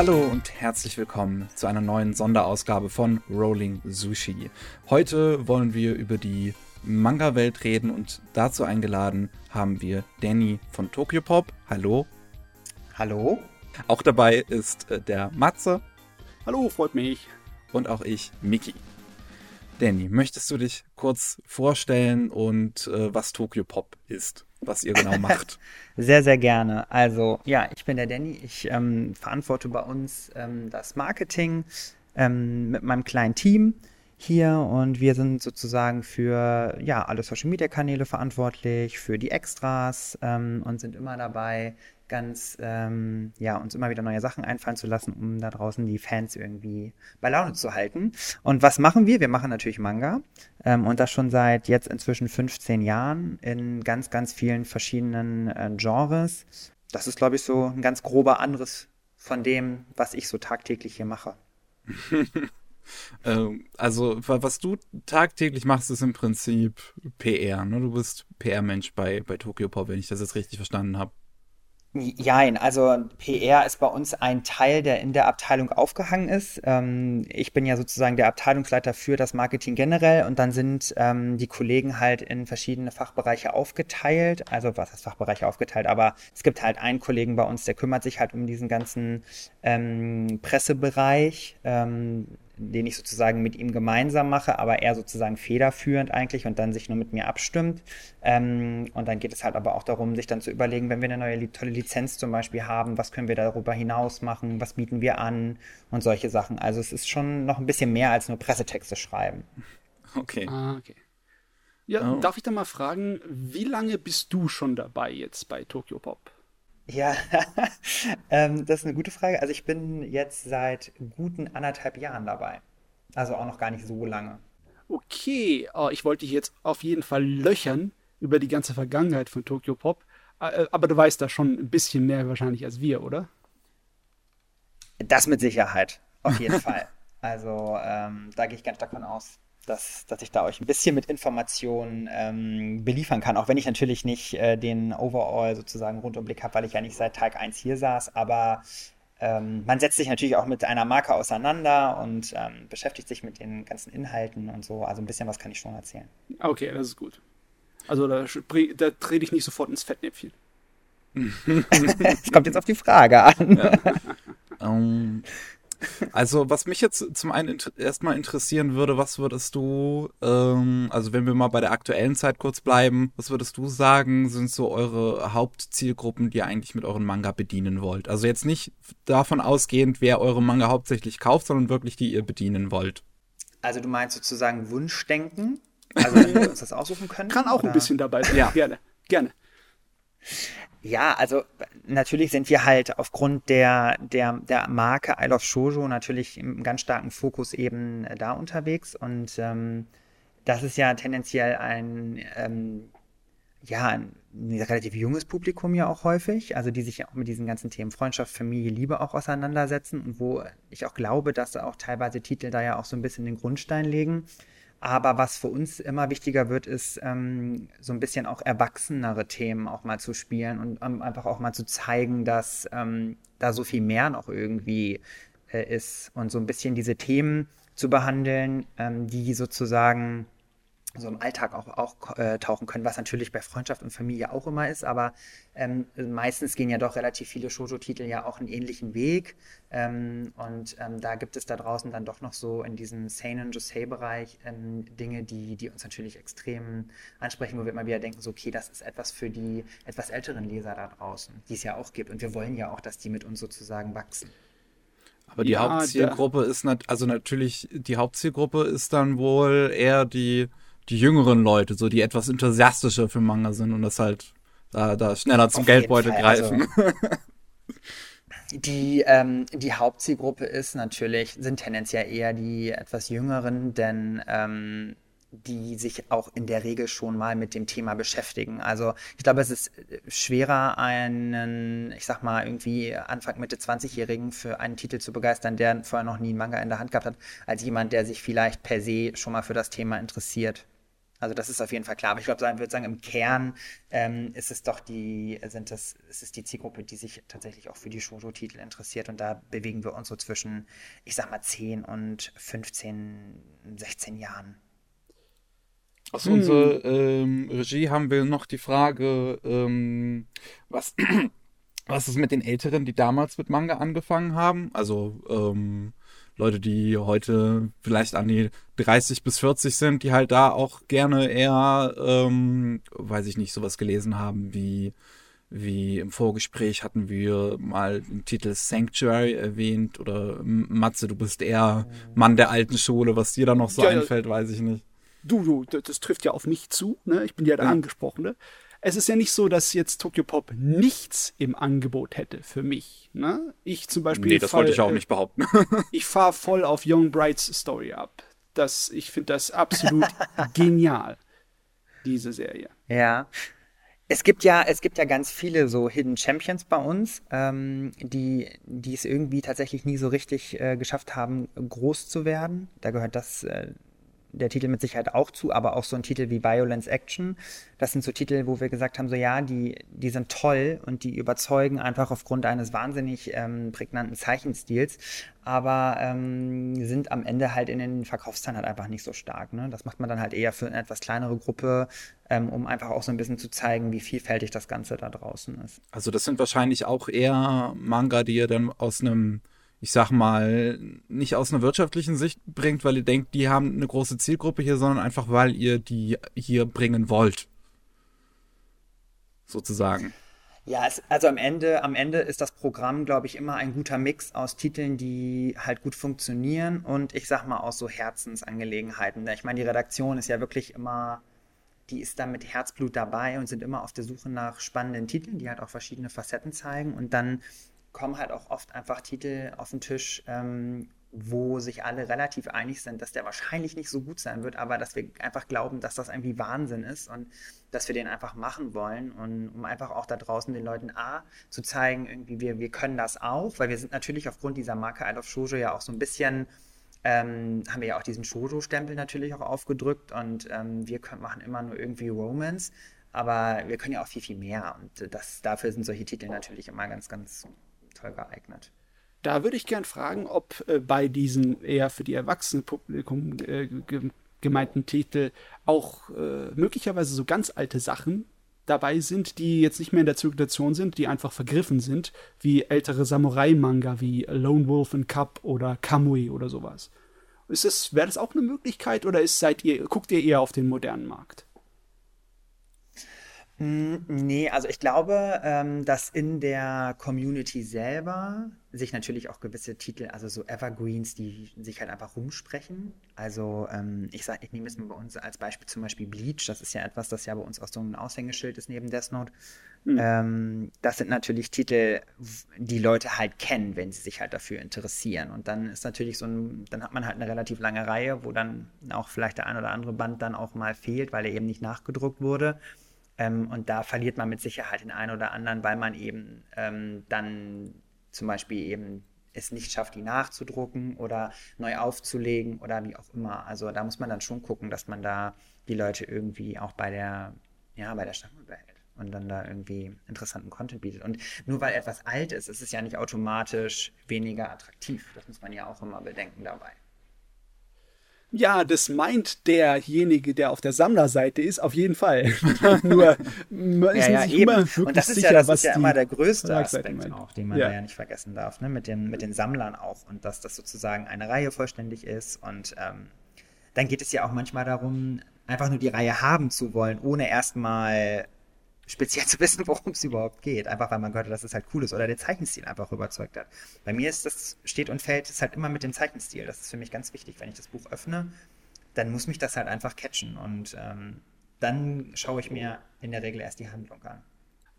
Hallo und herzlich willkommen zu einer neuen Sonderausgabe von Rolling Sushi. Heute wollen wir über die Manga-Welt reden und dazu eingeladen haben wir Danny von Tokyopop. Hallo. Hallo. Auch dabei ist äh, der Matze. Hallo, freut mich. Und auch ich, Miki. Danny, möchtest du dich kurz vorstellen und äh, was Tokyopop ist? Was ihr genau macht. sehr, sehr gerne. Also, ja, ich bin der Danny. Ich ähm, verantworte bei uns ähm, das Marketing ähm, mit meinem kleinen Team hier und wir sind sozusagen für ja, alle Social Media Kanäle verantwortlich, für die Extras ähm, und sind immer dabei, ganz, ähm, ja, uns immer wieder neue Sachen einfallen zu lassen, um da draußen die Fans irgendwie bei Laune zu halten. Und was machen wir? Wir machen natürlich Manga ähm, und das schon seit jetzt inzwischen 15 Jahren in ganz, ganz vielen verschiedenen äh, Genres. Das ist, glaube ich, so ein ganz grober Anderes von dem, was ich so tagtäglich hier mache. Ähm, also, was du tagtäglich machst, ist im Prinzip PR. Ne? Du bist PR-Mensch bei, bei Tokyo Pop, wenn ich das jetzt richtig verstanden habe. Jein, also PR ist bei uns ein Teil, der in der Abteilung aufgehangen ist. Ähm, ich bin ja sozusagen der Abteilungsleiter für das Marketing generell und dann sind ähm, die Kollegen halt in verschiedene Fachbereiche aufgeteilt. Also was heißt Fachbereiche aufgeteilt? Aber es gibt halt einen Kollegen bei uns, der kümmert sich halt um diesen ganzen ähm, Pressebereich. Den ich sozusagen mit ihm gemeinsam mache, aber er sozusagen federführend eigentlich und dann sich nur mit mir abstimmt. Ähm, und dann geht es halt aber auch darum, sich dann zu überlegen, wenn wir eine neue tolle Lizenz zum Beispiel haben, was können wir darüber hinaus machen, was bieten wir an und solche Sachen. Also es ist schon noch ein bisschen mehr als nur Pressetexte schreiben. Okay. Ah, okay. Ja, oh. darf ich da mal fragen, wie lange bist du schon dabei jetzt bei Tokyo Pop? Ja, ähm, das ist eine gute Frage. Also ich bin jetzt seit guten anderthalb Jahren dabei. Also auch noch gar nicht so lange. Okay, oh, ich wollte dich jetzt auf jeden Fall löchern über die ganze Vergangenheit von Tokyo Pop. Äh, aber du weißt da schon ein bisschen mehr wahrscheinlich als wir, oder? Das mit Sicherheit, auf jeden Fall. Also ähm, da gehe ich ganz davon aus, dass, dass ich da euch ein bisschen mit Informationen ähm, beliefern kann, auch wenn ich natürlich nicht äh, den Overall sozusagen Rundumblick habe, weil ich ja nicht seit Tag 1 hier saß, aber ähm, man setzt sich natürlich auch mit einer Marke auseinander und ähm, beschäftigt sich mit den ganzen Inhalten und so, also ein bisschen was kann ich schon erzählen. Okay, das ist gut. Also da, da trete ich nicht sofort ins Fettnäpfchen. Es kommt jetzt auf die Frage an. Ja. um, also, was mich jetzt zum einen erstmal interessieren würde, was würdest du, ähm, also wenn wir mal bei der aktuellen Zeit kurz bleiben, was würdest du sagen, sind so eure Hauptzielgruppen, die ihr eigentlich mit euren Manga bedienen wollt? Also jetzt nicht davon ausgehend, wer eure Manga hauptsächlich kauft, sondern wirklich die ihr bedienen wollt. Also du meinst sozusagen Wunschdenken? Also wenn wir uns das aussuchen können? Kann auch oder? ein bisschen dabei sein. Ja, gerne, gerne. Ja, also natürlich sind wir halt aufgrund der, der, der Marke I Love Shoujo natürlich im ganz starken Fokus eben äh, da unterwegs. Und ähm, das ist ja tendenziell ein, ähm, ja, ein relativ junges Publikum ja auch häufig, also die sich ja auch mit diesen ganzen Themen Freundschaft, Familie, Liebe auch auseinandersetzen. Und wo ich auch glaube, dass auch teilweise Titel da ja auch so ein bisschen den Grundstein legen. Aber was für uns immer wichtiger wird, ist ähm, so ein bisschen auch erwachsenere Themen auch mal zu spielen und um, einfach auch mal zu zeigen, dass ähm, da so viel mehr noch irgendwie äh, ist. Und so ein bisschen diese Themen zu behandeln, ähm, die sozusagen so im Alltag auch, auch äh, tauchen können, was natürlich bei Freundschaft und Familie auch immer ist, aber ähm, meistens gehen ja doch relativ viele Shoujo-Titel ja auch einen ähnlichen Weg ähm, und ähm, da gibt es da draußen dann doch noch so in diesem Seinen Josei-Bereich ähm, Dinge, die, die uns natürlich extrem ansprechen, wo wir immer wieder denken, so okay, das ist etwas für die etwas älteren Leser da draußen, die es ja auch gibt und wir wollen ja auch, dass die mit uns sozusagen wachsen. Aber die ja, Hauptzielgruppe ist nat also natürlich die Hauptzielgruppe ist dann wohl eher die die jüngeren Leute, so die etwas enthusiastischer für Manga sind und das halt da, da schneller zum Auf Geldbeutel greifen. Also, die, ähm, die Hauptzielgruppe ist natürlich, sind tendenziell eher die etwas jüngeren, denn ähm, die sich auch in der Regel schon mal mit dem Thema beschäftigen. Also ich glaube, es ist schwerer, einen, ich sag mal, irgendwie Anfang, Mitte 20-Jährigen für einen Titel zu begeistern, der vorher noch nie einen Manga in der Hand gehabt hat, als jemand, der sich vielleicht per se schon mal für das Thema interessiert. Also das ist auf jeden Fall klar. Aber ich glaube, ich würde sagen, im Kern ähm, ist es doch die, sind das, ist es die Zielgruppe, die sich tatsächlich auch für die Shoujo-Titel interessiert. Und da bewegen wir uns so zwischen, ich sag mal, 10 und 15, 16 Jahren. Aus hm. unserer ähm, Regie haben wir noch die Frage, ähm, was, was ist mit den Älteren, die damals mit Manga angefangen haben? Also ähm, Leute, die heute vielleicht an die 30 bis 40 sind, die halt da auch gerne eher, ähm, weiß ich nicht, sowas gelesen haben wie wie im Vorgespräch hatten wir mal den Titel Sanctuary erwähnt oder Matze, du bist eher Mann der alten Schule, was dir da noch so ja, einfällt, weiß ich nicht. Du, du, das, trifft ja auf mich zu, ne? Ich bin ja der ja. Angesprochene es ist ja nicht so, dass jetzt Tokyo Pop nichts im Angebot hätte für mich. Ne? Ich zum Beispiel. Nee, das fall, wollte ich auch nicht behaupten. ich fahre voll auf Young Brights Story ab. Das, ich finde das absolut genial, diese Serie. Ja. Es gibt ja, es gibt ja ganz viele so Hidden Champions bei uns, ähm, die, die es irgendwie tatsächlich nie so richtig äh, geschafft haben, groß zu werden. Da gehört das äh, der Titel mit Sicherheit auch zu, aber auch so ein Titel wie Violence Action. Das sind so Titel, wo wir gesagt haben, so ja, die, die sind toll und die überzeugen einfach aufgrund eines wahnsinnig ähm, prägnanten Zeichenstils, aber ähm, sind am Ende halt in den Verkaufszahlen halt einfach nicht so stark. Ne? Das macht man dann halt eher für eine etwas kleinere Gruppe, ähm, um einfach auch so ein bisschen zu zeigen, wie vielfältig das Ganze da draußen ist. Also das sind wahrscheinlich auch eher Manga, die ihr dann aus einem ich sag mal, nicht aus einer wirtschaftlichen Sicht bringt, weil ihr denkt, die haben eine große Zielgruppe hier, sondern einfach, weil ihr die hier bringen wollt. Sozusagen. Ja, es, also am Ende, am Ende ist das Programm, glaube ich, immer ein guter Mix aus Titeln, die halt gut funktionieren und ich sag mal aus so Herzensangelegenheiten. Ich meine, die Redaktion ist ja wirklich immer, die ist da mit Herzblut dabei und sind immer auf der Suche nach spannenden Titeln, die halt auch verschiedene Facetten zeigen und dann kommen halt auch oft einfach Titel auf den Tisch, ähm, wo sich alle relativ einig sind, dass der wahrscheinlich nicht so gut sein wird, aber dass wir einfach glauben, dass das irgendwie Wahnsinn ist und dass wir den einfach machen wollen und um einfach auch da draußen den Leuten A zu zeigen, irgendwie wir, wir können das auch, weil wir sind natürlich aufgrund dieser Marke Isle of Shoujo ja auch so ein bisschen ähm, haben wir ja auch diesen Shoujo-Stempel natürlich auch aufgedrückt und ähm, wir können, machen immer nur irgendwie Romance, aber wir können ja auch viel, viel mehr und das, dafür sind solche Titel natürlich immer ganz, ganz toll geeignet. Da würde ich gern fragen, ob äh, bei diesen eher für die Erwachsenenpublikum äh, gemeinten Titel auch äh, möglicherweise so ganz alte Sachen dabei sind, die jetzt nicht mehr in der Zirkulation sind, die einfach vergriffen sind, wie ältere Samurai-Manga wie Lone Wolf and Cup oder Kamui oder sowas. Ist das, wäre das auch eine Möglichkeit oder ist, seid ihr, guckt ihr eher auf den modernen Markt? Hm, nee, also ich glaube, ähm, dass in der Community selber sich natürlich auch gewisse Titel, also so Evergreens, die sich halt einfach rumsprechen. Also ähm, ich sage, ich nehme jetzt mal bei uns als Beispiel zum Beispiel Bleach, das ist ja etwas, das ja bei uns auch so ein Aushängeschild ist neben Death Note. Mhm. Ähm, das sind natürlich Titel, die Leute halt kennen, wenn sie sich halt dafür interessieren. Und dann ist natürlich so ein, dann hat man halt eine relativ lange Reihe, wo dann auch vielleicht der ein oder andere Band dann auch mal fehlt, weil er eben nicht nachgedruckt wurde. Ähm, und da verliert man mit Sicherheit den einen oder anderen, weil man eben ähm, dann zum Beispiel eben es nicht schafft, die nachzudrucken oder neu aufzulegen oder wie auch immer. Also da muss man dann schon gucken, dass man da die Leute irgendwie auch bei der, ja, bei der Stange behält und dann da irgendwie interessanten Content bietet. Und nur weil etwas alt ist, ist es ja nicht automatisch weniger attraktiv. Das muss man ja auch immer bedenken dabei. Ja, das meint derjenige, der auf der Sammlerseite ist, auf jeden Fall. Nur man ist ja, ja, immer wirklich Und das ist sicher, ja, das ist ja immer der größte Aspekt auch, den man ja. da ja nicht vergessen darf, ne? mit, den, mit den Sammlern auch. Und dass das sozusagen eine Reihe vollständig ist. Und ähm, dann geht es ja auch manchmal darum, einfach nur die Reihe haben zu wollen, ohne erstmal speziell zu wissen, worum es überhaupt geht. Einfach weil man gehört hat, dass es halt cool ist oder der Zeichenstil einfach überzeugt hat. Bei mir ist das, steht und fällt es halt immer mit dem Zeichenstil. Das ist für mich ganz wichtig. Wenn ich das Buch öffne, dann muss mich das halt einfach catchen. Und ähm, dann schaue ich mir in der Regel erst die Handlung an.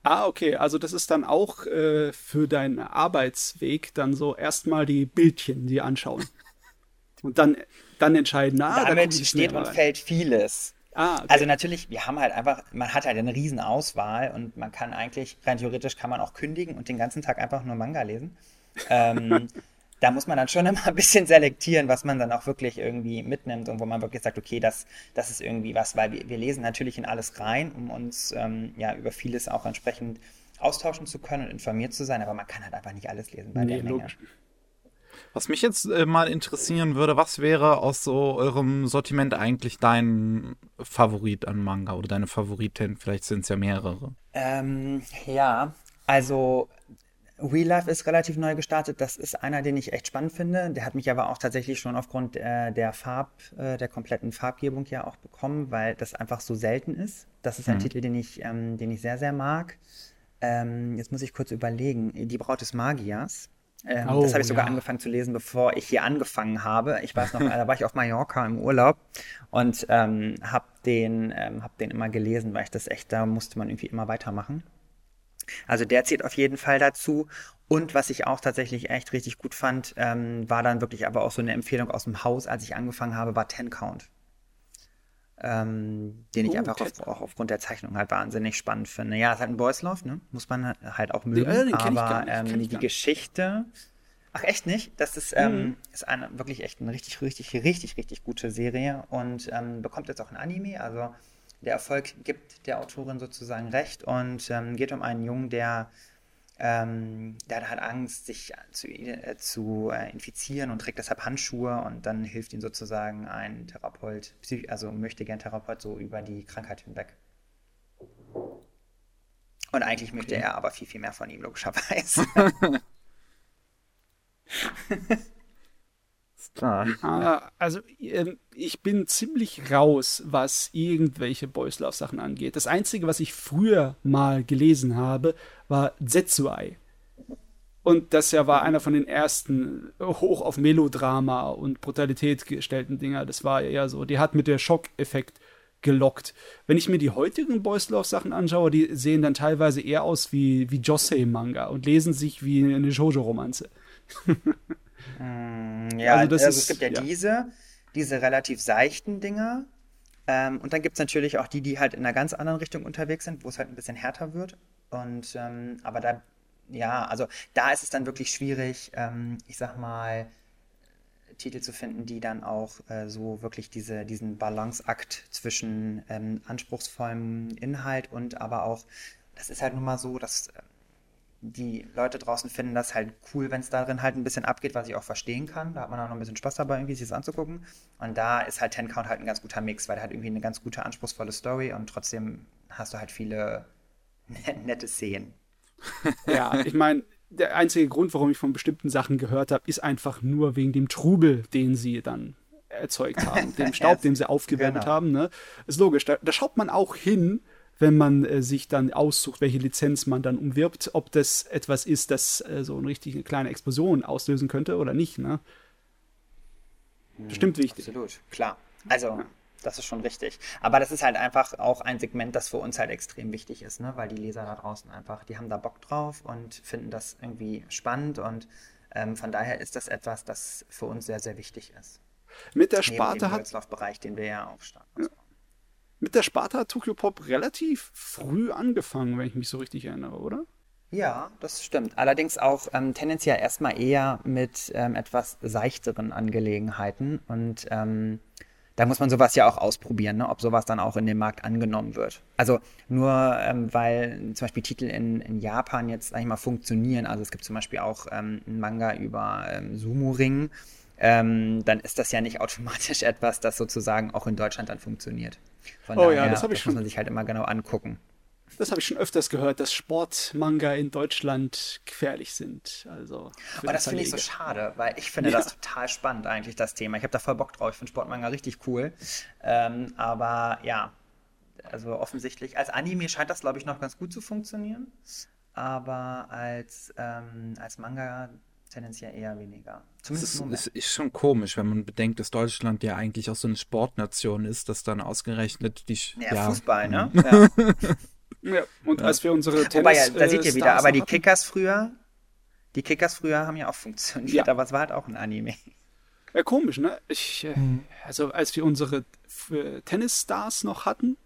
Ah, okay. Also das ist dann auch äh, für deinen Arbeitsweg dann so erstmal die Bildchen, die anschauen. Und dann, dann entscheiden, ah, Damit steht und fällt vieles. Ah, okay. Also natürlich, wir haben halt einfach, man hat halt eine riesen Auswahl und man kann eigentlich, rein theoretisch kann man auch kündigen und den ganzen Tag einfach nur Manga lesen. ähm, da muss man dann schon immer ein bisschen selektieren, was man dann auch wirklich irgendwie mitnimmt und wo man wirklich sagt, okay, das, das ist irgendwie was, weil wir, wir lesen natürlich in alles rein, um uns ähm, ja über vieles auch entsprechend austauschen zu können und informiert zu sein, aber man kann halt einfach nicht alles lesen bei nee, der Menge. Logisch. Was mich jetzt äh, mal interessieren würde, was wäre aus so eurem Sortiment eigentlich dein Favorit an Manga oder deine Favoriten? Vielleicht sind es ja mehrere. Ähm, ja, also Real Life ist relativ neu gestartet. Das ist einer, den ich echt spannend finde. Der hat mich aber auch tatsächlich schon aufgrund äh, der Farb, äh, der kompletten Farbgebung ja auch bekommen, weil das einfach so selten ist. Das ist ein mhm. Titel, den ich, ähm, den ich sehr, sehr mag. Ähm, jetzt muss ich kurz überlegen. Die Braut des Magiers ähm, oh, das habe ich sogar ja. angefangen zu lesen, bevor ich hier angefangen habe. Ich weiß noch, da war ich auf Mallorca im Urlaub und ähm, habe den, ähm, hab den immer gelesen, weil ich das echt, da musste man irgendwie immer weitermachen. Also der zählt auf jeden Fall dazu. Und was ich auch tatsächlich echt richtig gut fand, ähm, war dann wirklich aber auch so eine Empfehlung aus dem Haus, als ich angefangen habe, war Ten Count ähm, den ich oh, einfach auf, auch aufgrund der Zeichnung halt wahnsinnig spannend finde. Ja, es ist halt ein Boys Love, ne? Muss man halt auch mögen. Ja, aber ähm, die Geschichte. Ach echt nicht? Das ist, ähm, mhm. ist eine wirklich echt eine richtig, richtig, richtig, richtig gute Serie und ähm, bekommt jetzt auch ein Anime. Also der Erfolg gibt der Autorin sozusagen recht und ähm, geht um einen Jungen, der ähm, der hat Angst, sich zu, äh, zu äh, infizieren und trägt deshalb Handschuhe und dann hilft ihm sozusagen ein Therapeut, also möchte gern Therapeut so über die Krankheit hinweg. Und eigentlich möchte okay. er aber viel, viel mehr von ihm, logischerweise. Klar. Ah, also ähm, ich bin ziemlich raus, was irgendwelche Boys Love Sachen angeht. Das Einzige, was ich früher mal gelesen habe, war Zetsuai. Und das ja war einer von den ersten hoch auf Melodrama und Brutalität gestellten Dinger. Das war eher so, die hat mit der Schockeffekt gelockt. Wenn ich mir die heutigen Boys Love Sachen anschaue, die sehen dann teilweise eher aus wie, wie Josei-Manga und lesen sich wie eine Shoujo-Romanze. Mm, ja, also, also es gibt ja, ja, diese, diese relativ seichten Dinger. Ähm, und dann gibt es natürlich auch die, die halt in einer ganz anderen Richtung unterwegs sind, wo es halt ein bisschen härter wird. Und ähm, aber da, ja, also da ist es dann wirklich schwierig, ähm, ich sag mal, Titel zu finden, die dann auch äh, so wirklich diese, diesen Balanceakt zwischen ähm, anspruchsvollem Inhalt und aber auch, das ist halt nun mal so, dass äh, die Leute draußen finden das halt cool, wenn es darin halt ein bisschen abgeht, was ich auch verstehen kann. Da hat man auch noch ein bisschen Spaß dabei, irgendwie sich das anzugucken. Und da ist halt Ten Count halt ein ganz guter Mix, weil er hat irgendwie eine ganz gute, anspruchsvolle Story und trotzdem hast du halt viele nette Szenen. Ja, ich meine, der einzige Grund, warum ich von bestimmten Sachen gehört habe, ist einfach nur wegen dem Trubel, den sie dann erzeugt haben, dem Staub, den sie aufgewärmt genau. haben. Ne? Ist logisch, da, da schaut man auch hin, wenn man äh, sich dann aussucht, welche Lizenz man dann umwirbt, ob das etwas ist, das äh, so eine richtige kleine Explosion auslösen könnte oder nicht. Ne? Bestimmt wichtig. Absolut, klar. Also, ja. das ist schon richtig. Aber das ist halt einfach auch ein Segment, das für uns halt extrem wichtig ist, ne? weil die Leser da draußen einfach, die haben da Bock drauf und finden das irgendwie spannend und ähm, von daher ist das etwas, das für uns sehr, sehr wichtig ist. Mit der Sparte Neben dem hat. Bereich, den wir ja auch stark. Ja mit der Sparta hat Tokyo Pop relativ früh angefangen, wenn ich mich so richtig erinnere, oder? Ja, das stimmt. Allerdings auch ähm, tendenziell erstmal eher mit ähm, etwas seichteren Angelegenheiten. Und ähm, da muss man sowas ja auch ausprobieren, ne? ob sowas dann auch in dem Markt angenommen wird. Also nur ähm, weil zum Beispiel Titel in, in Japan jetzt, sag mal, funktionieren. Also es gibt zum Beispiel auch ähm, einen Manga über ähm, Sumo-Ring. dann ist das ja nicht automatisch etwas, das sozusagen auch in Deutschland dann funktioniert. Von oh daher, ja, das habe ich das schon. muss man sich halt immer genau angucken. Das habe ich schon öfters gehört, dass Sportmanga in Deutschland gefährlich sind. Also Aber das finde ich so schade, weil ich finde ja. das total spannend eigentlich, das Thema. Ich habe da voll Bock drauf. Ich finde Sportmanga richtig cool. Ähm, aber ja, also offensichtlich, als Anime scheint das, glaube ich, noch ganz gut zu funktionieren. Aber als, ähm, als Manga tendenziell eher weniger. Zumindest es ist, ist, schon komisch, wenn man bedenkt, dass Deutschland ja eigentlich auch so eine Sportnation ist, dass dann ausgerechnet die. Ja, ja Fußball, ne? Ja. ja. und als wir unsere Tennis. Wobei, ja, da seht ihr wieder, aber die Kickers früher, die Kickers früher haben ja auch funktioniert, aber es war halt auch ein Anime. Ja, komisch, ne? Ich, äh, hm. also als wir unsere Tennisstars noch hatten,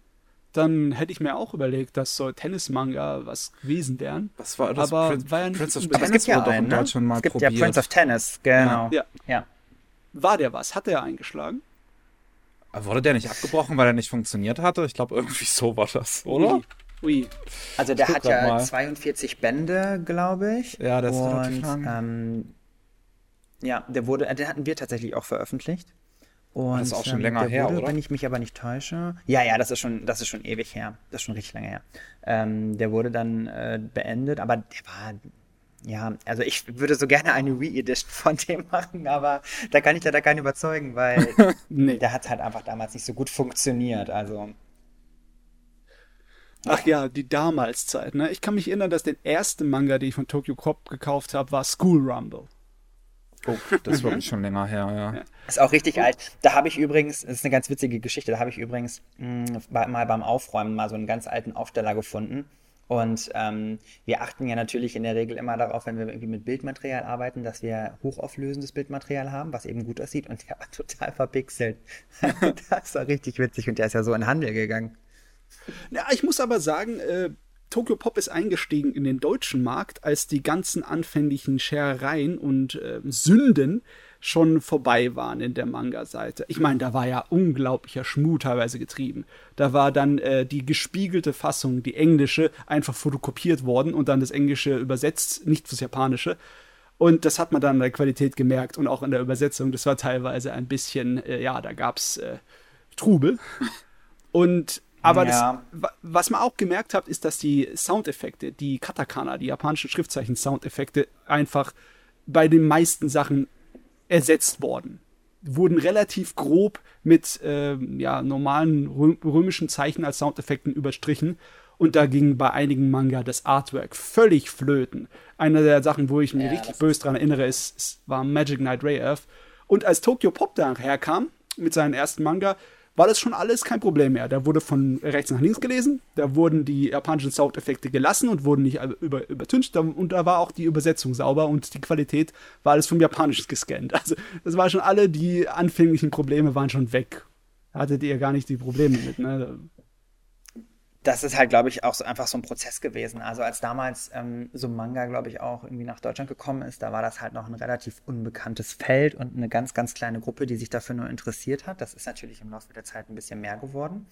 dann hätte ich mir auch überlegt, dass so Tennis-Manga was gewesen wären. Was war das? Aber Prince, war ja Prince of. Aber es Tennis gibt ja wurde doch in einen, ne? Deutschland mal Es gibt probiert. ja Prince of Tennis, genau. Ja. ja. War der was? Hat der eingeschlagen? Wurde der nicht abgebrochen, weil er nicht funktioniert hatte? Ich glaube, irgendwie so war das, oder? Ui. Ui. Also der hat ja mal. 42 Bände, glaube ich. Ja, das ist Und, relativ lang. Ähm, ja, der wurde, den hatten wir tatsächlich auch veröffentlicht. Und, Das ist auch schon ähm, länger der her, wurde, oder? Wenn ich mich aber nicht täusche. Ja, ja, das ist schon, das ist schon ewig her. Das ist schon richtig lange her. Ähm, der wurde dann äh, beendet, aber der war. Ja, also ich würde so gerne eine Re-Edition von dem machen, aber da kann ich leider keinen überzeugen, weil Nee. der hat halt einfach damals nicht so gut funktioniert. Also, Ach ja, die Damalszeit, ne? Ich kann mich erinnern, dass der erste Manga, den ich von Tokyo Cop gekauft habe, war School Rumble. Oh, das ist wirklich schon länger her, ja. Ist auch richtig alt. Da habe ich übrigens, das ist eine ganz witzige Geschichte, da habe ich übrigens mh, bei- mal beim Aufräumen mal so einen ganz alten Aufsteller gefunden. Und ähm, wir achten ja natürlich in der Regel immer darauf, wenn wir irgendwie mit Bildmaterial arbeiten, dass wir hochauflösendes Bildmaterial haben, was eben gut aussieht. Und der war total verpixelt. das war richtig witzig und der ist ja so in den Handel gegangen. Ja, ich muss aber sagen, äh, Tokyo Pop ist eingestiegen in den deutschen Markt, als die ganzen anfänglichen Scherereien und äh, Sünden schon vorbei waren in der Manga-Seite. Ich meine, da war ja unglaublicher Schmuh teilweise getrieben. Da war dann äh, die gespiegelte Fassung, die englische, einfach fotokopiert worden und dann das Englische übersetzt, nicht fürs Japanische. Und das hat man dann an der Qualität gemerkt und auch in der Übersetzung. Das war teilweise ein bisschen, äh, ja, da gab's äh, Trubel. Und aber Ja. das, wa- was man auch gemerkt hat, ist, dass die Soundeffekte, die Katakana, die japanischen Schriftzeichen-Soundeffekte, einfach bei den meisten Sachen ersetzt worden. Wurden relativ grob mit ähm, ja, normalen rö römischen Zeichen als Soundeffekten überstrichen. Und da ging bei einigen Manga das Artwork völlig flöten. Eine der Sachen, wo ich mich Ja, richtig böse dran erinnere, ist, ist, war Magic Knight Ray Earth. Und als Tokyo Pop da herkam mit seinem ersten Manga, war das schon alles kein Problem mehr. Da wurde von rechts nach links gelesen, da wurden die japanischen Soundeffekte gelassen und wurden nicht über, übertüncht und da war auch die Übersetzung sauber und die Qualität war alles vom Japanischen gescannt. Also das war schon alle, die anfänglichen Probleme waren schon weg. Da hattet ihr gar nicht die Probleme mit, ne? Das ist halt, glaube ich, auch so einfach so ein Prozess gewesen. Also als damals ähm, so Manga, glaube ich, auch irgendwie nach Deutschland gekommen ist, da war das halt noch ein relativ unbekanntes Feld und eine ganz, ganz kleine Gruppe, die sich dafür nur interessiert hat. Das ist natürlich im Laufe der Zeit ein bisschen mehr geworden.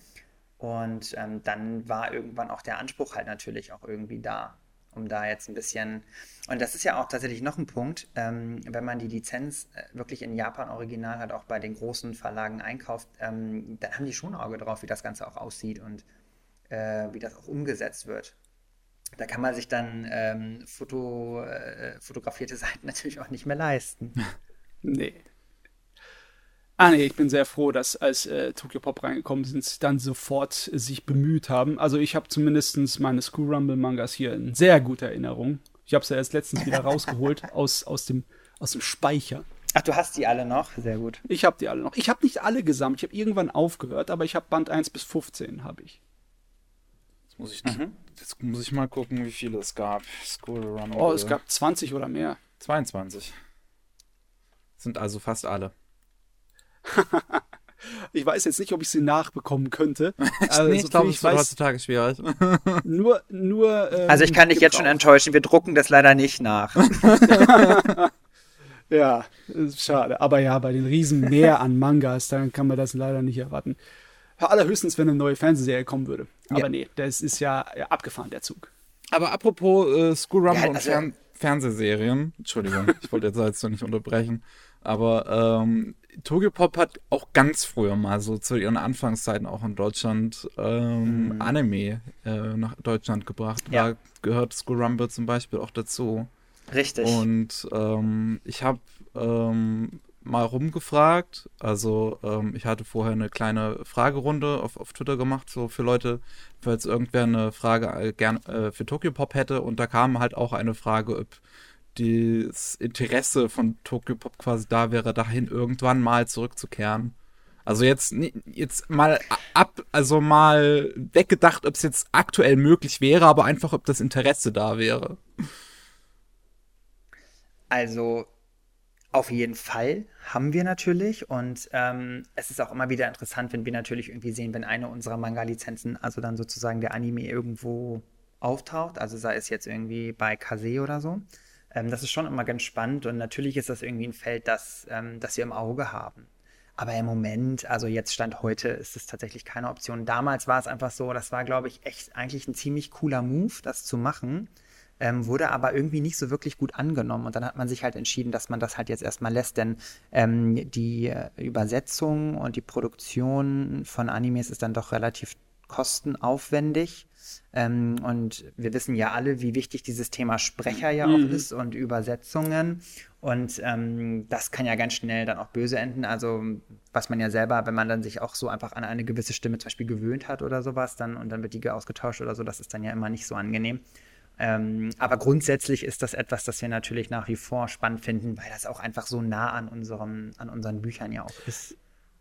Und ähm, dann war irgendwann auch der Anspruch halt natürlich auch irgendwie da, um da jetzt ein bisschen. Und das ist ja auch tatsächlich noch ein Punkt, ähm, wenn man die Lizenz äh, wirklich in Japan original halt auch bei den großen Verlagen einkauft, ähm, dann haben die schon ein Auge drauf, wie das Ganze auch aussieht und äh, wie das auch umgesetzt wird. Da kann man sich dann ähm, Foto, äh, fotografierte Seiten natürlich auch nicht mehr leisten. Nee. Ah nee, ich bin sehr froh, dass als äh, Tokyo Pop reingekommen sind, dann sofort äh, sich bemüht haben. Also ich habe zumindest meine School Rumble Mangas hier in sehr guter Erinnerung. Ich habe es ja erst letztens wieder rausgeholt aus, aus, dem, aus dem Speicher. Ach, du hast die alle noch? Sehr gut. Ich habe die alle noch. Ich habe nicht alle gesammelt. Ich habe irgendwann aufgehört, aber ich habe Band 1 bis 15 habe ich. Jetzt muss, ich, jetzt muss ich mal gucken, wie viele es gab. School Run. Oh, es gab 20 oder mehr. 22. Sind also fast alle. Ich weiß jetzt nicht, ob ich sie nachbekommen könnte. Also, nee, ich glaube, ich es wird heutzutage schwierig. nur, nur. Ähm, Also ich kann dich jetzt schon enttäuschen, wir drucken das leider nicht nach. Ja, ist schade. Aber ja, bei den riesen Meer an Mangas, dann kann man das leider nicht erwarten. Allerhöchstens, wenn eine neue Fernsehserie kommen würde. Aber Ja. nee, das ist ja, ja abgefahren, der Zug. Aber apropos äh, School Rumble Ja, und also- Fern Fernsehserien, Entschuldigung, ich wollte jetzt jetzt noch nicht unterbrechen, aber ähm, Tokyo Pop hat auch ganz früher mal so zu ihren Anfangszeiten auch in Deutschland ähm, Anime äh, nach Deutschland gebracht. Ja. Da gehört School Rumble zum Beispiel auch dazu. Richtig. Und ähm, ich habe ähm, mal rumgefragt. Also ähm, ich hatte vorher eine kleine Fragerunde auf, auf Twitter gemacht, so für Leute, falls irgendwer eine Frage äh, gern äh, für Tokyo Pop hätte. Und da kam halt auch eine Frage, ob das Interesse von Tokyo Pop quasi da wäre, dahin irgendwann mal zurückzukehren. Also jetzt, jetzt mal ab, also mal weggedacht, ob es jetzt aktuell möglich wäre, aber einfach, ob das Interesse da wäre. Also Auf jeden Fall haben wir natürlich und ähm, es ist auch immer wieder interessant, wenn wir natürlich irgendwie sehen, wenn eine unserer Manga-Lizenzen, also dann sozusagen der Anime irgendwo auftaucht, also sei es jetzt irgendwie bei Kase oder so. Ähm, das ist schon immer ganz spannend und natürlich ist das irgendwie ein Feld, das, ähm, das wir im Auge haben. Aber im Moment, also jetzt Stand heute, ist es tatsächlich keine Option. Damals war es einfach so, das war, glaube ich, echt eigentlich ein ziemlich cooler Move, das zu machen ähm, wurde aber irgendwie nicht so wirklich gut angenommen. Und dann hat man sich halt entschieden, dass man das halt jetzt erstmal lässt, denn ähm, die äh, Übersetzung und die Produktion von Animes ist dann doch relativ kostenaufwendig. Ähm, und wir wissen ja alle, wie wichtig dieses Thema Sprecher ja mhm. auch ist und Übersetzungen. Und ähm, das kann ja ganz schnell dann auch böse enden. Also, was man ja selber, wenn man dann sich auch so einfach an eine gewisse Stimme zum Beispiel gewöhnt hat oder sowas, dann und dann wird die ausgetauscht oder so, das ist dann ja immer nicht so angenehm. Ähm, aber grundsätzlich ist das etwas, das wir natürlich nach wie vor spannend finden, weil das auch einfach so nah an, unserem, an unseren Büchern ja auch ist.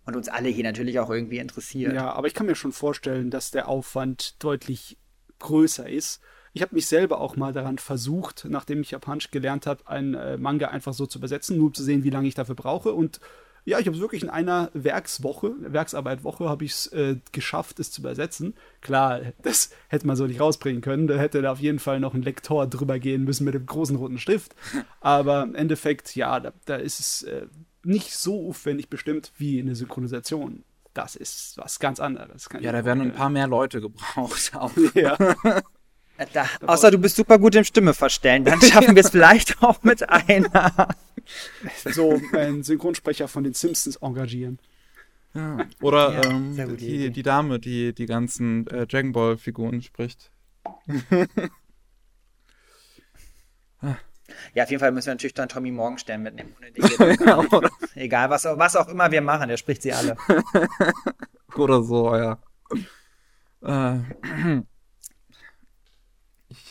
Und uns alle hier natürlich auch irgendwie interessiert. Ja, aber ich kann mir schon vorstellen, dass der Aufwand deutlich größer ist. Ich habe mich selber auch mal daran versucht, nachdem ich Japanisch gelernt habe, einen äh, Manga einfach so zu übersetzen, nur um zu sehen, wie lange ich dafür brauche. Und ja, ich habe es wirklich in einer Werkswoche, Werksarbeitwoche, habe ich es äh, geschafft, es zu übersetzen. Klar, das hätte man so nicht rausbringen können. Da hätte da auf jeden Fall noch ein Lektor drüber gehen müssen mit dem großen roten Stift. Aber im Endeffekt, ja, da, da ist es äh, nicht so aufwendig bestimmt wie eine Synchronisation. Das ist was ganz anderes. Ja, da werden ein paar mehr Leute gebraucht. Auch. Ja. Da, außer du bist super gut im Stimme verstellen, dann schaffen wir es vielleicht auch mit einer. So einen Synchronsprecher von den Simpsons engagieren. Ja. Oder ja, ähm, die, die, Dame, die die ganzen äh, Dragon Ball Figuren spricht. Ja, auf jeden Fall müssen wir natürlich dann Tommy Morgenstern mitnehmen. Egal, was, was auch immer wir machen, der spricht sie alle. Oder so, ja. Äh,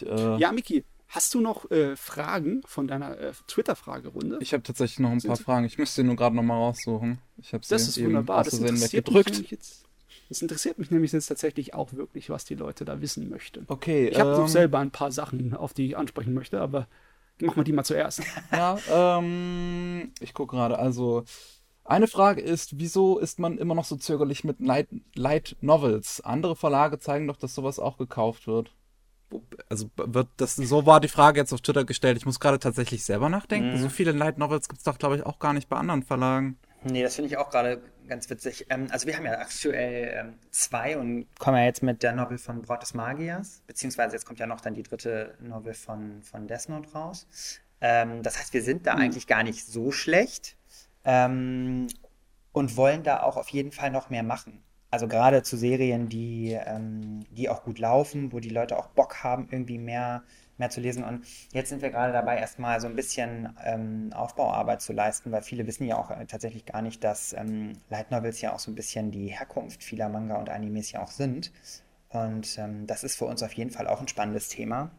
ich, äh, ja, Miki, hast du noch äh, Fragen von deiner äh, Twitter-Fragerunde? Ich habe tatsächlich noch ein Sind paar Fragen. Ich müsste sie nur gerade noch mal raussuchen. Ich habe sie das ist eben wunderbar. Das interessiert. Jetzt, das interessiert mich nämlich jetzt tatsächlich auch wirklich, was die Leute da wissen möchten. Okay. Ich habe ähm, selber ein paar Sachen, auf die ich ansprechen möchte, aber machen wir die mal zuerst. Ja, ähm, ich gucke gerade. Also, eine Frage ist, wieso ist man immer noch so zögerlich mit Light, Light Novels? Andere Verlage zeigen doch, dass sowas auch gekauft wird also wird das so war die Frage jetzt auf Twitter gestellt. Ich muss gerade tatsächlich selber nachdenken. Mhm. So viele Light Novels gibt es doch, glaube ich, auch gar nicht bei anderen Verlagen. Nee, das finde ich auch gerade ganz witzig. Ähm, also wir haben ja aktuell ähm, zwei und kommen ja jetzt mit der Novel von Brot des Magiers, beziehungsweise jetzt kommt ja noch dann die dritte Novel von, von Death Note raus. Ähm, das heißt, wir sind da mhm. eigentlich gar nicht so schlecht ähm, und wollen da auch auf jeden Fall noch mehr machen. Also gerade zu Serien, die, ähm, die auch gut laufen, wo die Leute auch Bock haben, irgendwie mehr, mehr zu lesen. Und jetzt sind wir gerade dabei, erstmal so ein bisschen ähm, Aufbauarbeit zu leisten, weil viele wissen ja auch äh, tatsächlich gar nicht, dass ähm, Light Novels ja auch so ein bisschen die Herkunft vieler Manga und Animes ja auch sind. Und ähm, das ist für uns auf jeden Fall auch ein spannendes Thema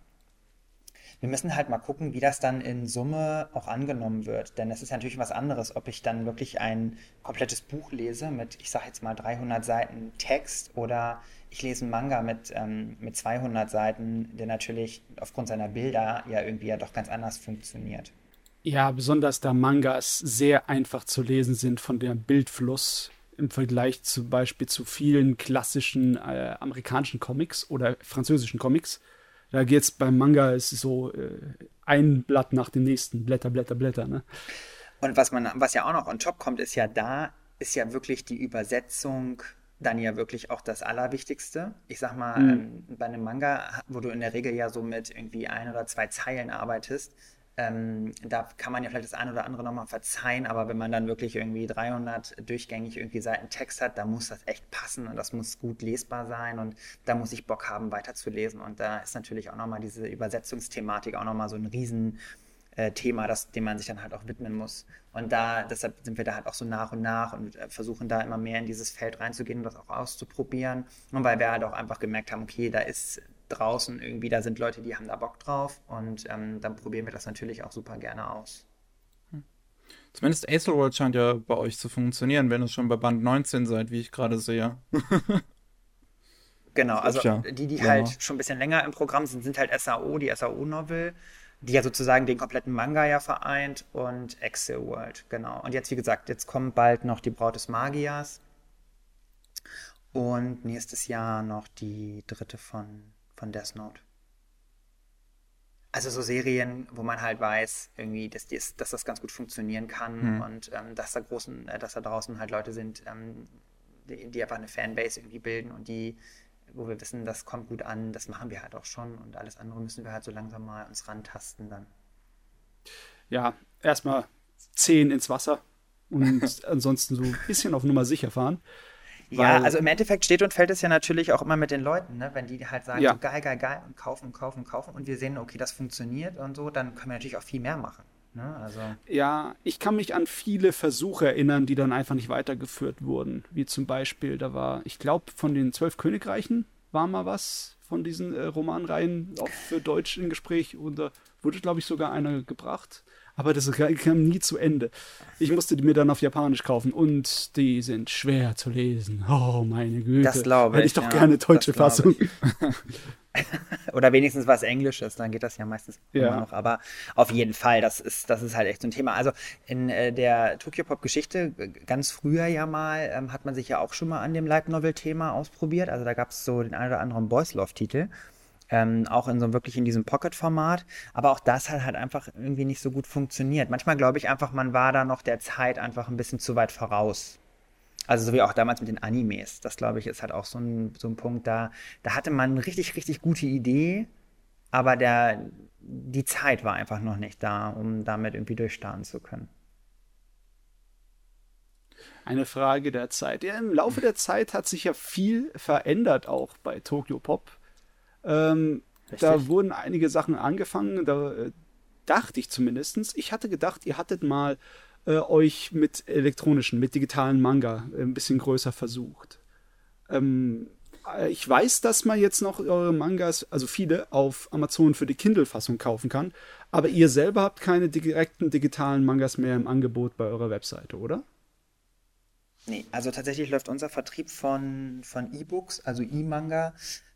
wir müssen halt mal gucken, wie das dann in Summe auch angenommen wird. Denn es ist ja natürlich was anderes, ob ich dann wirklich ein komplettes Buch lese mit, ich sage jetzt mal 300 Seiten Text oder ich lese einen Manga mit, ähm, mit 200 Seiten, der natürlich aufgrund seiner Bilder ja irgendwie ja doch ganz anders funktioniert. Ja, besonders da Mangas sehr einfach zu lesen sind von dem Bildfluss im Vergleich zum Beispiel zu vielen klassischen äh, amerikanischen Comics oder französischen Comics da geht es beim Manga ist so äh, ein Blatt nach dem nächsten, Blätter, Blätter, Blätter. Ne? Und was man, was ja auch noch on top kommt, ist ja da, ist ja wirklich die Übersetzung dann ja wirklich auch das Allerwichtigste. Ich sag mal, mhm. ähm, bei einem Manga, wo du in der Regel ja so mit irgendwie ein oder zwei Zeilen arbeitest, ähm, da kann man ja vielleicht das eine oder andere nochmal verzeihen, aber wenn man dann wirklich irgendwie 300 durchgängig irgendwie Seiten Text hat, da muss das echt passen und das muss gut lesbar sein und da muss ich Bock haben, weiterzulesen. Und da ist natürlich auch nochmal diese Übersetzungsthematik auch nochmal so ein Riesen, äh, das, dem man sich dann halt auch widmen muss. Und da, deshalb sind wir da halt auch so nach und nach und äh, versuchen da immer mehr in dieses Feld reinzugehen und das auch auszuprobieren. Und weil wir halt auch einfach gemerkt haben, okay, da ist draußen irgendwie, da sind Leute, die haben da Bock drauf und ähm, dann probieren wir das natürlich auch super gerne aus. Hm. Zumindest Aethelworld scheint ja bei euch zu funktionieren, wenn ihr schon bei Band 19 seid, wie ich gerade sehe. genau, also ja. die, die ja. halt schon ein bisschen länger im Programm sind, sind halt SAO, die SAO-Novel. die ja sozusagen den kompletten Manga ja vereint und Excel World, genau. Und jetzt, wie gesagt, jetzt kommt bald noch die Braut des Magiers und nächstes Jahr noch die dritte von, von Death Note. Also so Serien, wo man halt weiß, irgendwie, dass, dass, dass das ganz gut funktionieren kann hm. und ähm, dass da großen, äh, dass da draußen halt Leute sind, ähm, die, die, einfach eine Fanbase irgendwie bilden und die, wo wir wissen, das kommt gut an, das machen wir halt auch schon und alles andere müssen wir halt so langsam mal uns rantasten dann. Ja, erstmal zehn ins Wasser und ansonsten so ein bisschen auf Nummer sicher fahren. Ja, also im Endeffekt steht und fällt es ja natürlich auch immer mit den Leuten, ne? wenn die halt sagen, ja. so geil, geil, geil und kaufen, kaufen, kaufen und wir sehen, okay, das funktioniert und so, dann können wir natürlich auch viel mehr machen. Ne? Also ja, ich kann mich an viele Versuche erinnern, die dann einfach nicht weitergeführt wurden. Wie zum Beispiel, da war, ich glaube, von den zwölf Königreichen war mal was von diesen äh, Romanreihen auch für Deutsch im Gespräch und da wurde, glaube ich, sogar einer gebracht aber das kam nie zu Ende. Ich musste die mir dann auf Japanisch kaufen und die sind schwer zu lesen. Oh, meine Güte. Das glaube ich. Hätte ich doch ja, gerne deutsche Fassung. Oder wenigstens was Englisches, dann geht das ja meistens ja. immer noch. Aber auf jeden Fall, das ist, das ist halt echt so ein Thema. Also in äh, der Tokyo-Pop-Geschichte, ganz früher ja mal, ähm, hat man sich ja auch schon mal an dem Light Novel-Thema ausprobiert. Also da gab es so den einen oder anderen Boys Love-Titel. Ähm, auch in so wirklich in diesem Pocket-Format. Aber auch das hat halt einfach irgendwie nicht so gut funktioniert. Manchmal glaube ich einfach, man war da noch der Zeit einfach ein bisschen zu weit voraus. Also so wie auch damals mit den Animes. Das glaube ich ist halt auch so ein, so ein Punkt da. Da hatte man eine richtig, richtig gute Idee, aber der, die Zeit war einfach noch nicht da, um damit irgendwie durchstarten zu können. Eine Frage der Zeit. Ja, Im Laufe der Zeit hat sich ja viel verändert auch bei Tokyo Pop. Ähm, da wurden einige Sachen angefangen, da äh, dachte ich zumindest. Ich hatte gedacht, ihr hattet mal äh, euch mit elektronischen, mit digitalen Manga äh, ein bisschen größer versucht. Ähm, äh, ich weiß, dass man jetzt noch eure Mangas, also viele, auf Amazon für die Kindle-Fassung kaufen kann, aber ihr selber habt keine direkten digitalen Mangas mehr im Angebot bei eurer Webseite, oder? Nee, also tatsächlich läuft unser Vertrieb von, von E-Books, also E-Manga,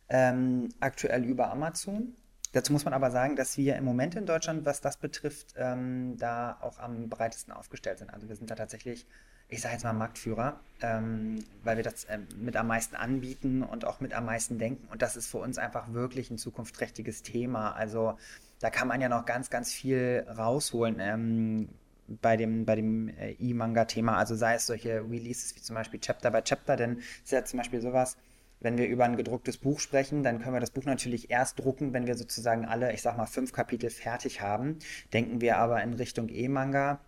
ähm, aktuell über Amazon. Dazu muss man aber sagen, dass wir im Moment in Deutschland, was das betrifft, ähm, da auch am breitesten aufgestellt sind. Also wir sind da tatsächlich, ich sage jetzt mal Marktführer, ähm, weil wir das ähm, mit am meisten anbieten und auch mit am meisten denken. Und das ist für uns einfach wirklich ein zukunftsträchtiges Thema. Also da kann man ja noch ganz, ganz viel rausholen ähm, bei dem, bei dem äh, E-Manga-Thema. Also sei es solche Releases wie zum Beispiel Chapter by Chapter, denn es ist ja zum Beispiel sowas, wenn wir über ein gedrucktes Buch sprechen, dann können wir das Buch natürlich erst drucken, wenn wir sozusagen alle, ich sag mal, fünf Kapitel fertig haben. Denken wir aber in Richtung E-Manga,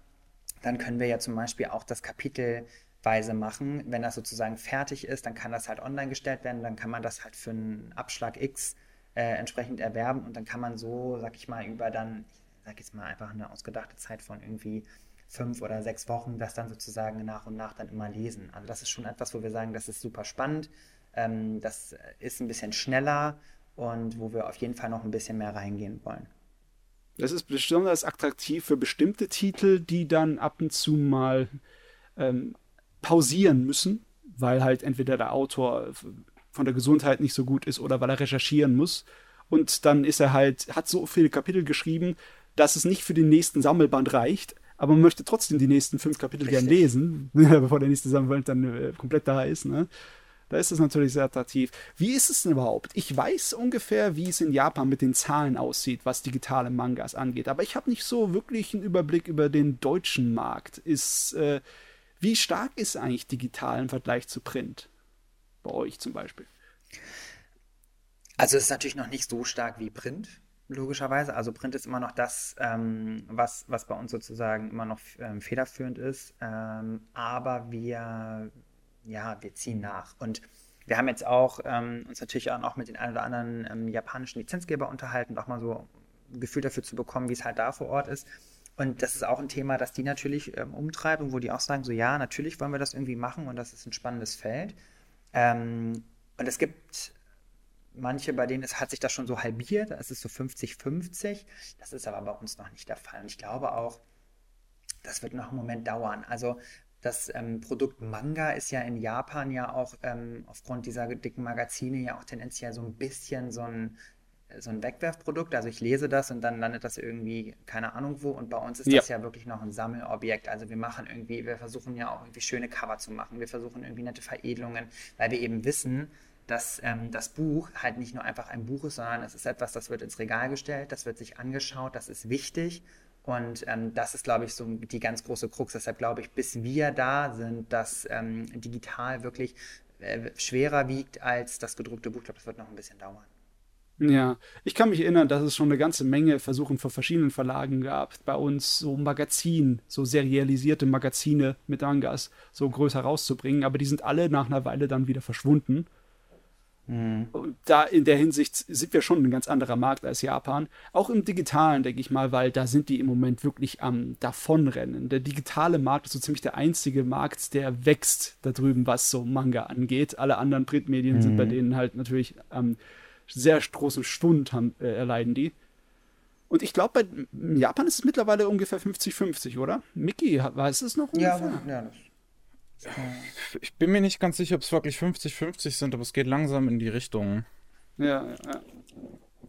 dann können wir ja zum Beispiel auch das Kapitelweise machen. Wenn das sozusagen fertig ist, dann kann das halt online gestellt werden, dann kann man das halt für einen Abschlag X äh, entsprechend erwerben und dann kann man so, sag ich mal, über dann, ich sag jetzt mal einfach eine ausgedachte Zeit von irgendwie fünf oder sechs Wochen das dann sozusagen nach und nach dann immer lesen. Also das ist schon etwas, wo wir sagen, das ist super spannend. Ähm, das ist ein bisschen schneller und wo wir auf jeden Fall noch ein bisschen mehr reingehen wollen. Das ist besonders attraktiv für bestimmte Titel, die dann ab und zu mal ähm, pausieren müssen, weil halt entweder der Autor von der Gesundheit nicht so gut ist oder weil er recherchieren muss. Und dann ist er halt, hat so viele Kapitel geschrieben, dass es nicht für den nächsten Sammelband reicht, aber man möchte trotzdem die nächsten fünf Kapitel Richtig. gern lesen, bevor der nächste Sammelband dann äh, komplett da ist. Ne? Da ist es natürlich sehr attraktiv. Wie ist es denn überhaupt? Ich weiß ungefähr, wie es in Japan mit den Zahlen aussieht, was digitale Mangas angeht, aber ich habe nicht so wirklich einen Überblick über den deutschen Markt. Ist, äh, wie stark ist eigentlich digital im Vergleich zu Print? Bei euch zum Beispiel. Also es ist natürlich noch nicht so stark wie Print, logischerweise. Also Print ist immer noch das, ähm, was, was bei uns sozusagen immer noch ähm, federführend ist. Ähm, aber wir ja, wir ziehen nach. Und wir haben jetzt auch ähm, uns natürlich auch mit den ein oder anderen ähm, japanischen Lizenzgeber unterhalten, auch mal so ein Gefühl dafür zu bekommen, wie es halt da vor Ort ist. Und das ist auch ein Thema, das die natürlich ähm, umtreiben, wo die auch sagen, so ja, natürlich wollen wir das irgendwie machen und das ist ein spannendes Feld. Ähm, und es gibt manche, bei denen es hat sich das schon so halbiert, da ist es so 50-50. Das ist aber bei uns noch nicht der Fall. Und ich glaube auch, das wird noch einen Moment dauern. Also das ähm, Produkt Manga ist ja in Japan ja auch ähm, aufgrund dieser dicken Magazine ja auch tendenziell so ein bisschen so ein so ein Wegwerfprodukt. Also ich lese das und dann landet das irgendwie, keine Ahnung wo. Und bei uns ist das ja wirklich noch ein Sammelobjekt. Also wir machen irgendwie, wir versuchen ja auch irgendwie schöne Cover zu machen. Wir versuchen irgendwie nette Veredelungen, weil wir eben wissen, dass ähm, das Buch halt nicht nur einfach ein Buch ist, sondern es ist etwas, das wird ins Regal gestellt, das wird sich angeschaut, das ist wichtig. Und ähm, das ist, glaube ich, so die ganz große Krux. Deshalb glaube ich, bis wir da sind, dass ähm, digital wirklich äh, schwerer wiegt als das gedruckte Buch. Ich glaube, das wird noch ein bisschen dauern. Ja, ich kann mich erinnern, dass es schon eine ganze Menge Versuchen von verschiedenen Verlagen gab, bei uns so Magazin, so serialisierte Magazine mit Mangas so größer rauszubringen, aber die sind alle nach einer Weile dann wieder verschwunden. Mhm. Und da in der Hinsicht sind wir schon ein ganz anderer Markt als Japan. Auch im Digitalen, denke ich mal, weil da sind die im Moment wirklich am Davonrennen. Der digitale Markt ist so ziemlich der einzige Markt, der wächst da drüben, was so Manga angeht. Alle anderen Printmedien mhm. sind bei denen halt natürlich am ähm, sehr großen Schwund haben, äh, erleiden die. Und ich glaube, bei Japan ist es mittlerweile ungefähr 50-50, oder? Mickey, weiß es noch ungefähr? Ja, ja das ich bin mir nicht ganz sicher, ob es wirklich 50-50 sind, aber es geht langsam in die Richtung. Ja, ja.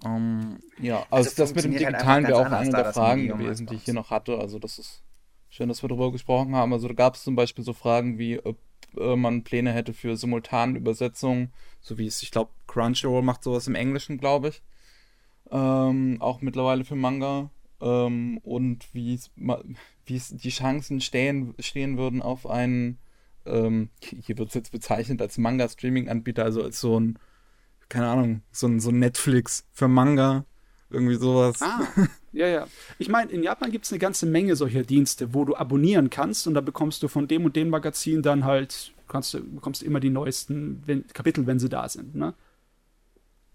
Um, ähm, ja, also, also das mit dem halt Digitalen wäre auch eine der Fragen gewesen, die ich hier noch hatte. Also das ist schön, dass wir darüber gesprochen haben. Also da gab es zum Beispiel so Fragen wie, ob äh, man Pläne hätte für simultane Übersetzungen, so wie es, ich glaube, Crunchyroll macht sowas im Englischen, glaube ich. Ähm, auch mittlerweile für Manga. Ähm, und wie es die Chancen stehen, stehen würden auf einen, ähm, hier wird es jetzt bezeichnet als Manga-Streaming-Anbieter, also als so ein, keine Ahnung, so ein, so ein Netflix für Manga, irgendwie sowas. Ah, ja, ja. Ich meine, in Japan gibt es eine ganze Menge solcher Dienste, wo du abonnieren kannst und da bekommst du von dem und dem Magazin dann halt, kannst du, bekommst du immer die neuesten wenn, Kapitel, wenn sie da sind, ne?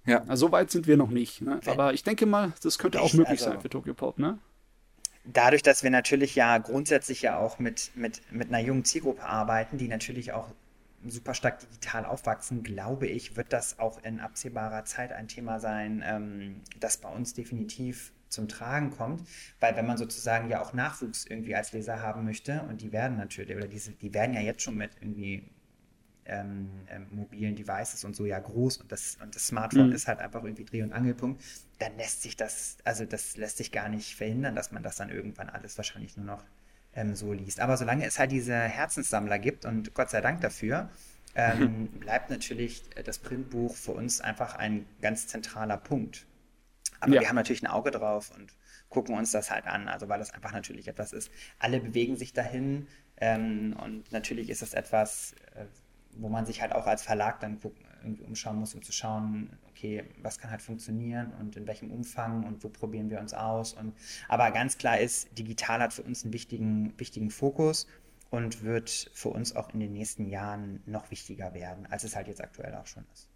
Ja. Also so weit sind wir noch nicht. Ne? Aber ich denke mal, das könnte auch möglich also, sein für Tokyo Pop, ne? Dadurch, dass wir natürlich ja grundsätzlich ja auch mit, mit, mit einer jungen Zielgruppe arbeiten, die natürlich auch super stark digital aufwachsen, glaube ich, wird das auch in absehbarer Zeit ein Thema sein, ähm, das bei uns definitiv zum Tragen kommt, weil wenn man sozusagen ja auch Nachwuchs irgendwie als Leser haben möchte und die werden natürlich, oder diese, die werden ja jetzt schon mit irgendwie ähm, ähm, mobilen Devices und so ja groß und das, und das Smartphone mhm. ist halt einfach irgendwie Dreh- und Angelpunkt, dann lässt sich das, also das lässt sich gar nicht verhindern, dass man das dann irgendwann alles wahrscheinlich nur noch ähm, so liest. Aber solange es halt diese Herzenssammler gibt und Gott sei Dank dafür, ähm, bleibt natürlich das Printbuch für uns einfach ein ganz zentraler Punkt. Aber ja. wir haben natürlich ein Auge drauf und gucken uns das halt an, also weil das einfach natürlich etwas ist. Alle bewegen sich dahin ähm, und natürlich ist es etwas, äh, wo man sich halt auch als Verlag dann irgendwie umschauen muss, um zu schauen, okay, was kann halt funktionieren und in welchem Umfang und wo probieren wir uns aus. Und, aber ganz klar ist, digital hat für uns einen wichtigen, wichtigen Fokus und wird für uns auch in den nächsten Jahren noch wichtiger werden, als es halt jetzt aktuell auch schon ist.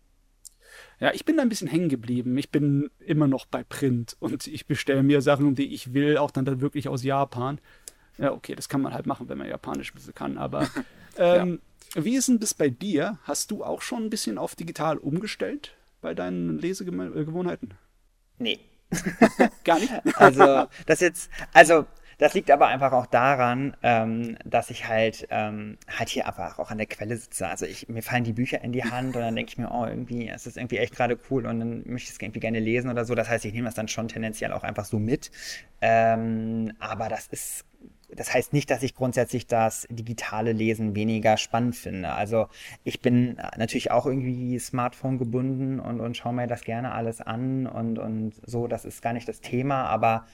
Ja, ich bin da ein bisschen hängen geblieben. Ich bin immer noch bei Print und ich bestelle mir Sachen, die ich will, auch dann, dann wirklich aus Japan. Ja, okay, das kann man halt machen, wenn man Japanisch ein bisschen kann, aber ähm, ja. Wie ist denn das bei dir? Hast du auch schon ein bisschen auf digital umgestellt bei deinen Lesegewohnheiten? Nee. Gar nicht? Also, das jetzt, also das liegt aber einfach auch daran, ähm, dass ich halt, ähm, halt hier einfach auch an der Quelle sitze. Also ich, mir fallen die Bücher in die Hand und dann denke ich mir, oh, irgendwie, es ist irgendwie echt gerade cool und dann möchte ich es irgendwie gerne lesen oder so. Das heißt, ich nehme das dann schon tendenziell auch einfach so mit. Ähm, aber das ist das heißt nicht, dass ich grundsätzlich das digitale Lesen weniger spannend finde. Also ich bin natürlich auch irgendwie Smartphone gebunden und, und schaue mir das gerne alles an und, und so, das ist gar nicht das Thema, aber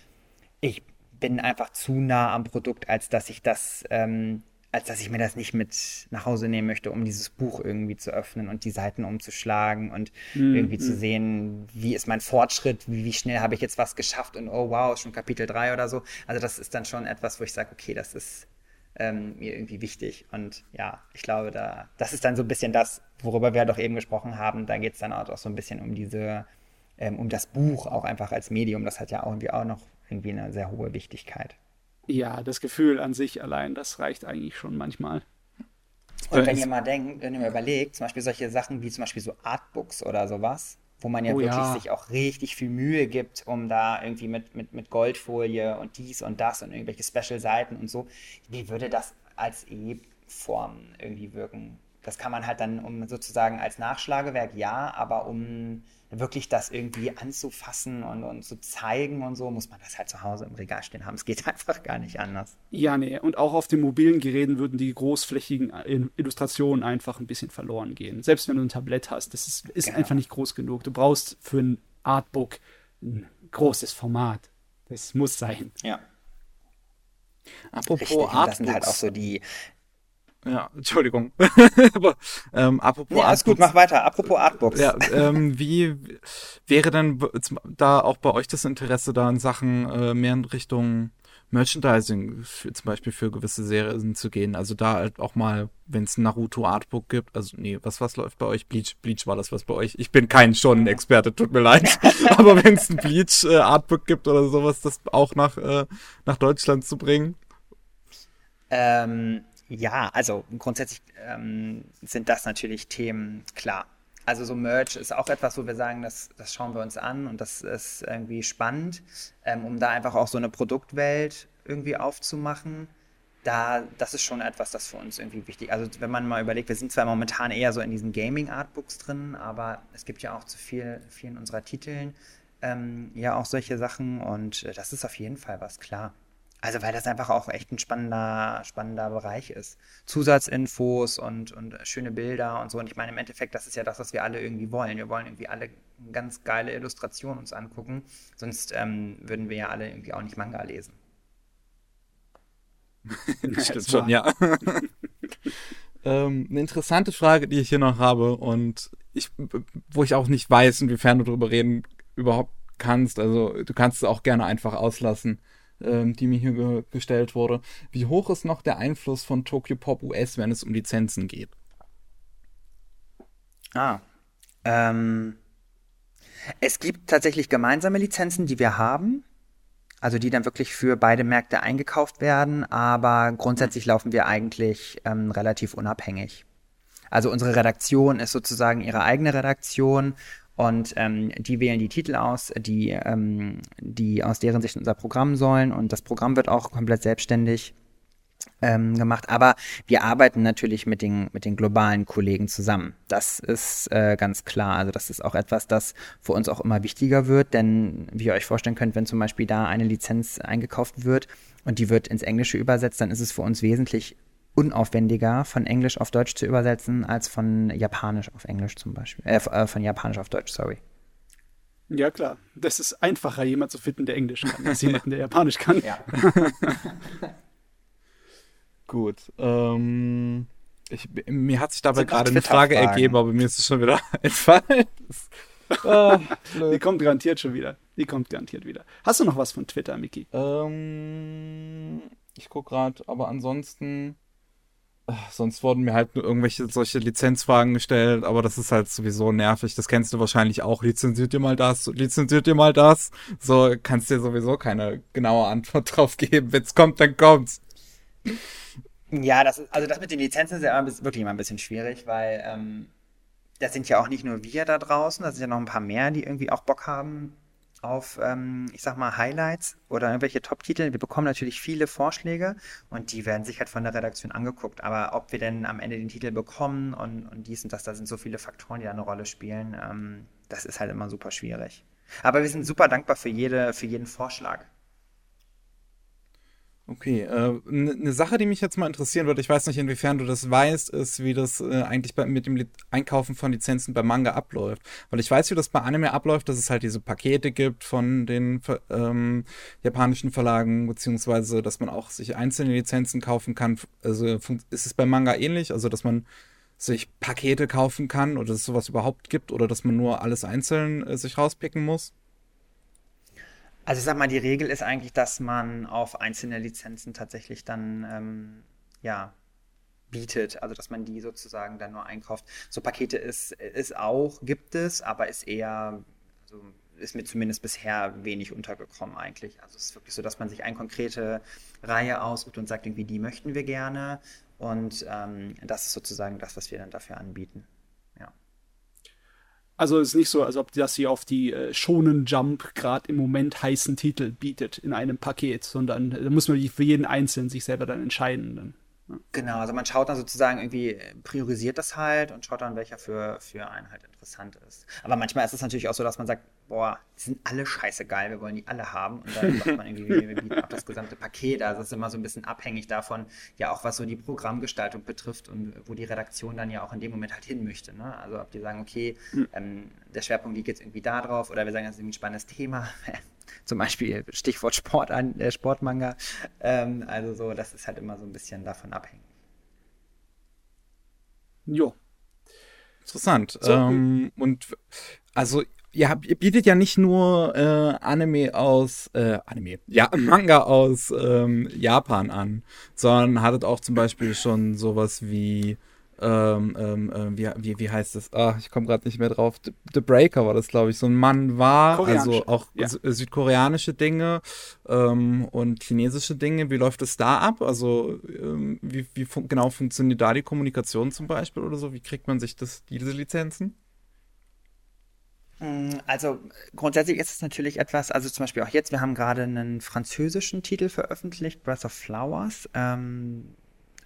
ich bin einfach zu nah am Produkt, als dass ich das, ähm, als dass ich mir das nicht mit nach Hause nehmen möchte, um dieses Buch irgendwie zu öffnen und die Seiten umzuschlagen und mhm. irgendwie zu sehen, wie ist mein Fortschritt, wie, wie schnell habe ich jetzt was geschafft und oh wow, schon Kapitel 3 oder so. Also das ist dann schon etwas, wo ich sage, okay, das ist ähm, mir irgendwie wichtig. Und ja, ich glaube, da, das ist dann so ein bisschen das, worüber wir doch eben gesprochen haben. Da geht es dann auch so ein bisschen um diese, ähm, um das Buch auch einfach als Medium. Das hat ja auch irgendwie auch noch irgendwie eine sehr hohe Wichtigkeit. Ja, das Gefühl an sich allein, das reicht eigentlich schon manchmal. Und wenn ihr mal denkt, wenn ihr mal überlegt, zum Beispiel solche Sachen wie zum Beispiel so Artbooks oder sowas, wo man ja oh, wirklich ja. sich auch richtig viel Mühe gibt, um da irgendwie mit, mit, mit Goldfolie und dies und das und irgendwelche Special-Seiten und so, wie würde das als E-Form irgendwie wirken? Das kann man halt dann um sozusagen als Nachschlagewerk ja, aber um wirklich das irgendwie anzufassen und, und zu zeigen und so, muss man das halt zu Hause im Regal stehen haben. Es geht einfach gar nicht anders. Ja, nee. Und auch auf den mobilen Geräten würden die großflächigen Illustrationen einfach ein bisschen verloren gehen. Selbst wenn du ein Tablett hast, das ist, ist genau. einfach nicht groß genug. Du brauchst für ein Artbook ein großes Format. Das muss sein. Ja. Apropos Richtig. Das sind halt auch so die, ja, Entschuldigung. Aber, ähm, apropos ja, alles gut, mach weiter. Apropos Artbooks. Ja, ähm, wie wäre denn da auch bei euch das Interesse da in Sachen äh, mehr in Richtung Merchandising, für, zum Beispiel für gewisse Serien zu gehen? Also da halt auch mal, wenn es ein Naruto Artbook gibt, also nee, was was läuft bei euch? Bleach, Bleach war das was bei euch? Ich bin kein Shonen-Experte, tut mir leid. Aber wenn es ein Bleach äh, Artbook gibt oder sowas, das auch nach, äh, nach Deutschland zu bringen? Ähm, ja, also grundsätzlich ähm, sind das natürlich Themen, klar. Also so Merch ist auch etwas, wo wir sagen, das, das schauen wir uns an und das ist irgendwie spannend, ähm, um da einfach auch so eine Produktwelt irgendwie aufzumachen. Da, das ist schon etwas, das für uns irgendwie wichtig. Also wenn man mal überlegt, wir sind zwar momentan eher so in diesen Gaming-Artbooks drin, aber es gibt ja auch zu viel, vielen unserer Titeln ähm, ja auch solche Sachen und äh, das ist auf jeden Fall was, klar. Also weil das einfach auch echt ein spannender, spannender Bereich ist. Zusatzinfos und, und schöne Bilder und so. Und ich meine, im Endeffekt, das ist ja das, was wir alle irgendwie wollen. Wir wollen irgendwie alle ganz geile Illustrationen uns angucken. Sonst ähm, würden wir ja alle irgendwie auch nicht Manga lesen. das stimmt schon, ja. ähm, eine interessante Frage, die ich hier noch habe und ich, wo ich auch nicht weiß, inwiefern du darüber reden überhaupt kannst. Also du kannst es auch gerne einfach auslassen ähm, die mir hier ge gestellt wurde. Wie hoch ist noch der Einfluss von Tokyo Pop US, wenn es um Lizenzen geht? Ah. Ähm, es gibt tatsächlich gemeinsame Lizenzen, die wir haben. Also die dann wirklich für beide Märkte eingekauft werden, aber grundsätzlich laufen wir eigentlich ähm, relativ unabhängig. Also unsere Redaktion ist sozusagen ihre eigene Redaktion und ähm, die wählen die Titel aus, die, ähm, die aus deren Sicht unser Programm sollen. Und das Programm wird auch komplett selbstständig ähm, gemacht. Aber wir arbeiten natürlich mit den, mit den globalen Kollegen zusammen. Das ist äh, ganz klar. Also das ist auch etwas, das für uns auch immer wichtiger wird. Denn wie ihr euch vorstellen könnt, wenn zum Beispiel da eine Lizenz eingekauft wird und die wird ins Englische übersetzt, dann ist es für uns wesentlich unaufwendiger, von Englisch auf Deutsch zu übersetzen, als von Japanisch auf Englisch zum Beispiel. Äh, äh, von Japanisch auf Deutsch, sorry. Ja, klar. Das ist einfacher, jemand zu finden, der Englisch kann, als jemanden, der Japanisch kann. Ja. Gut. Ähm, ich, mir hat sich dabei gerade eine Frage ergeben, aber mir ist es schon wieder entfallen. ah, Die kommt garantiert schon wieder. Die kommt garantiert wieder. Hast du noch was von Twitter, Miki? Ähm, ich gucke gerade, aber ansonsten Sonst wurden mir halt nur irgendwelche solche Lizenzfragen gestellt, aber das ist halt sowieso nervig. Das kennst du wahrscheinlich auch. Lizenziert dir mal das, lizenziert dir mal das. So kannst dir sowieso keine genaue Antwort drauf geben. Wenn's kommt, dann kommt's. Ja, das ist, also das mit den Lizenzen ist ja immer, wirklich immer ein bisschen schwierig, weil ähm, das sind ja auch nicht nur wir da draußen, da sind ja noch ein paar mehr, die irgendwie auch Bock haben, auf, ähm, ich sag mal, Highlights oder irgendwelche Top-Titel. Wir bekommen natürlich viele Vorschläge und die werden sich halt von der Redaktion angeguckt. Aber ob wir denn am Ende den Titel bekommen und, und dies und das, da sind so viele Faktoren, die da eine Rolle spielen, ähm, das ist halt immer super schwierig. Aber wir sind super dankbar für, jede, für jeden Vorschlag. Okay, äh, eine ne Sache, die mich jetzt mal interessieren würde, ich weiß nicht, inwiefern du das weißt, ist, wie das äh, eigentlich bei, mit dem Einkaufen von Lizenzen bei Manga abläuft. Weil ich weiß, wie das bei Anime abläuft, dass es halt diese Pakete gibt von den ähm, japanischen Verlagen, beziehungsweise, dass man auch sich einzelne Lizenzen kaufen kann. Also ist es bei Manga ähnlich, also dass man sich Pakete kaufen kann oder dass es sowas überhaupt gibt oder dass man nur alles einzeln äh, sich rauspicken muss? Also ich sag mal, die Regel ist eigentlich, dass man auf einzelne Lizenzen tatsächlich dann ähm, ja bietet, also dass man die sozusagen dann nur einkauft. So Pakete ist, ist auch, gibt es, aber ist eher, also ist mir zumindest bisher wenig untergekommen eigentlich. Also es ist wirklich so, dass man sich eine konkrete Reihe aussucht und sagt, irgendwie die möchten wir gerne. Und ähm, das ist sozusagen das, was wir dann dafür anbieten. Also es ist nicht so, als ob das hier auf die äh, Shonen Jump gerade im Moment heißen Titel bietet in einem Paket, sondern da muss man für jeden Einzelnen sich selber dann entscheiden. Dann. Genau, also man schaut dann sozusagen irgendwie, priorisiert das halt und schaut dann, welcher für, für einen halt interessant ist. Aber manchmal ist es natürlich auch so, dass man sagt, boah, die sind alle scheiße geil, wir wollen die alle haben. Und dann macht man irgendwie, wir bieten auch das gesamte Paket. Also es ist immer so ein bisschen abhängig davon, ja auch was so die Programmgestaltung betrifft und wo die Redaktion dann ja auch in dem Moment halt hin möchte. Ne? Also ob die sagen, okay, hm. ähm, der Schwerpunkt liegt jetzt irgendwie da drauf oder wir sagen, das ist irgendwie ein spannendes Thema. Zum Beispiel Stichwort Sport an, äh, Sportmanga. Ähm, also so, das ist halt immer so ein bisschen davon abhängig. Jo. Interessant. So, ähm, und also ihr, habt, ihr bietet ja nicht nur äh, Anime aus, äh, Anime, ja, Manga aus ähm, Japan an, sondern hattet auch zum Beispiel schon sowas wie ähm, ähm, äh, wie, wie, wie heißt das? Ah, ich komme gerade nicht mehr drauf. The, The, Breaker war das, glaube ich. So ein Mann war, also auch ja. südkoreanische Dinge ähm, und chinesische Dinge. Wie läuft es da ab? Also ähm, wie, wie fun genau funktioniert da die Kommunikation zum Beispiel oder so? Wie kriegt man sich das, diese Lizenzen? Mm, also grundsätzlich ist es natürlich etwas, also zum Beispiel auch jetzt, wir haben gerade einen französischen Titel veröffentlicht, Breath of Flowers. Ähm,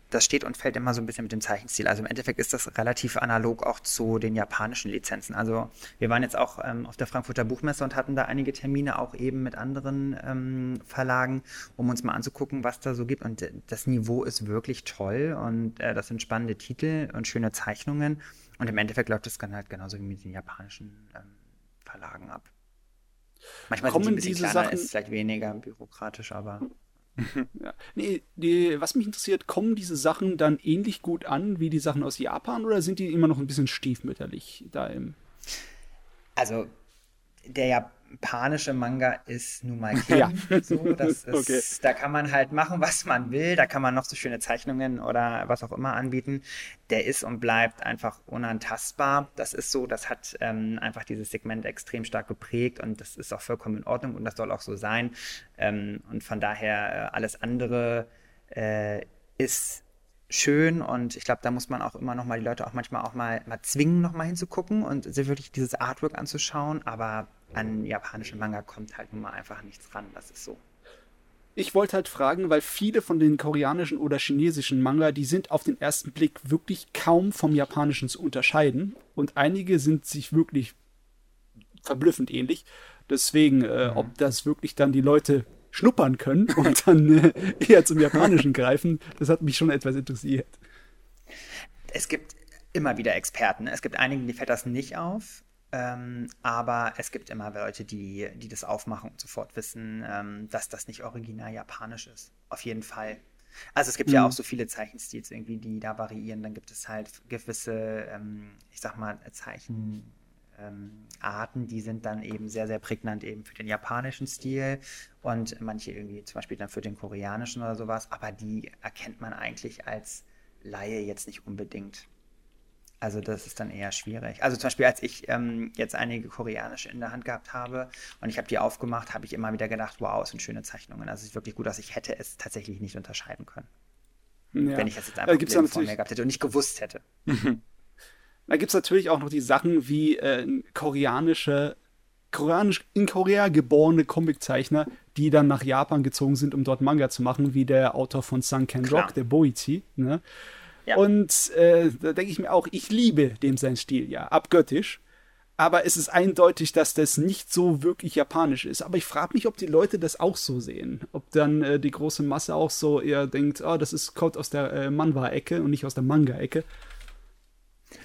das steht und fällt immer so ein bisschen mit dem Zeichenstil. Also im Endeffekt ist das relativ analog auch zu den japanischen Lizenzen. Also wir waren jetzt auch ähm, auf der Frankfurter Buchmesse und hatten da einige Termine auch eben mit anderen ähm, Verlagen, um uns mal anzugucken, was da so gibt. Und äh, das Niveau ist wirklich toll und äh, das sind spannende Titel und schöne Zeichnungen. Und im Endeffekt läuft das dann halt genauso wie mit den japanischen ähm, Verlagen ab. Manchmal Kommen sind die ein diese kleiner, Sachen ist vielleicht weniger bürokratisch, aber ja. Nee, die, was mich interessiert, kommen diese Sachen dann ähnlich gut an wie die Sachen aus Japan oder sind die immer noch ein bisschen stiefmütterlich da im. Also, der ja japanische Manga ist nun mal King. Ja. So, das ist, okay. Da kann man halt machen, was man will. Da kann man noch so schöne Zeichnungen oder was auch immer anbieten. Der ist und bleibt einfach unantastbar. Das ist so, das hat ähm, einfach dieses Segment extrem stark geprägt und das ist auch vollkommen in Ordnung und das soll auch so sein. Ähm, und von daher äh, alles andere äh, ist schön und ich glaube, da muss man auch immer noch mal die Leute auch manchmal auch mal, mal zwingen, noch mal hinzugucken und sich wirklich dieses Artwork anzuschauen, aber an japanischen Manga kommt halt nun mal einfach nichts ran, das ist so. Ich wollte halt fragen, weil viele von den koreanischen oder chinesischen Manga, die sind auf den ersten Blick wirklich kaum vom japanischen zu unterscheiden und einige sind sich wirklich verblüffend ähnlich. Deswegen, äh, mhm. ob das wirklich dann die Leute schnuppern können und dann äh, eher zum Japanischen greifen, das hat mich schon etwas interessiert. Es gibt immer wieder Experten. Es gibt einige, die fällt das nicht auf. Ähm, aber es gibt immer Leute, die, die das aufmachen und sofort wissen, ähm, dass das nicht original japanisch ist. Auf jeden Fall. Also es gibt mhm. ja auch so viele Zeichenstils irgendwie, die da variieren. Dann gibt es halt gewisse, ähm, ich sag mal, Zeichen, ähm, Arten, die sind dann eben sehr, sehr prägnant eben für den japanischen Stil und manche irgendwie zum Beispiel dann für den koreanischen oder sowas, aber die erkennt man eigentlich als Laie jetzt nicht unbedingt. Also das ist dann eher schwierig. Also zum Beispiel, als ich ähm, jetzt einige koreanische in der Hand gehabt habe und ich habe die aufgemacht, habe ich immer wieder gedacht, wow, es sind schöne Zeichnungen. Also es ist wirklich gut, dass ich hätte es tatsächlich nicht unterscheiden können. Ja. Wenn ich es jetzt einfach äh, vor mir gehabt hätte und nicht gewusst hätte. Da gibt es natürlich auch noch die Sachen wie äh, koreanische, koreanisch in Korea geborene Comiczeichner, die dann nach Japan gezogen sind, um dort Manga zu machen, wie der Autor von Sunken Rock, der Boichi. Ne? Ja. Und äh, da denke ich mir auch, ich liebe dem sein Stil, ja, abgöttisch. Aber es ist eindeutig, dass das nicht so wirklich japanisch ist. Aber ich frage mich, ob die Leute das auch so sehen. Ob dann äh, die große Masse auch so eher denkt, oh, das ist, kommt aus der äh, Manwa-Ecke und nicht aus der Manga-Ecke.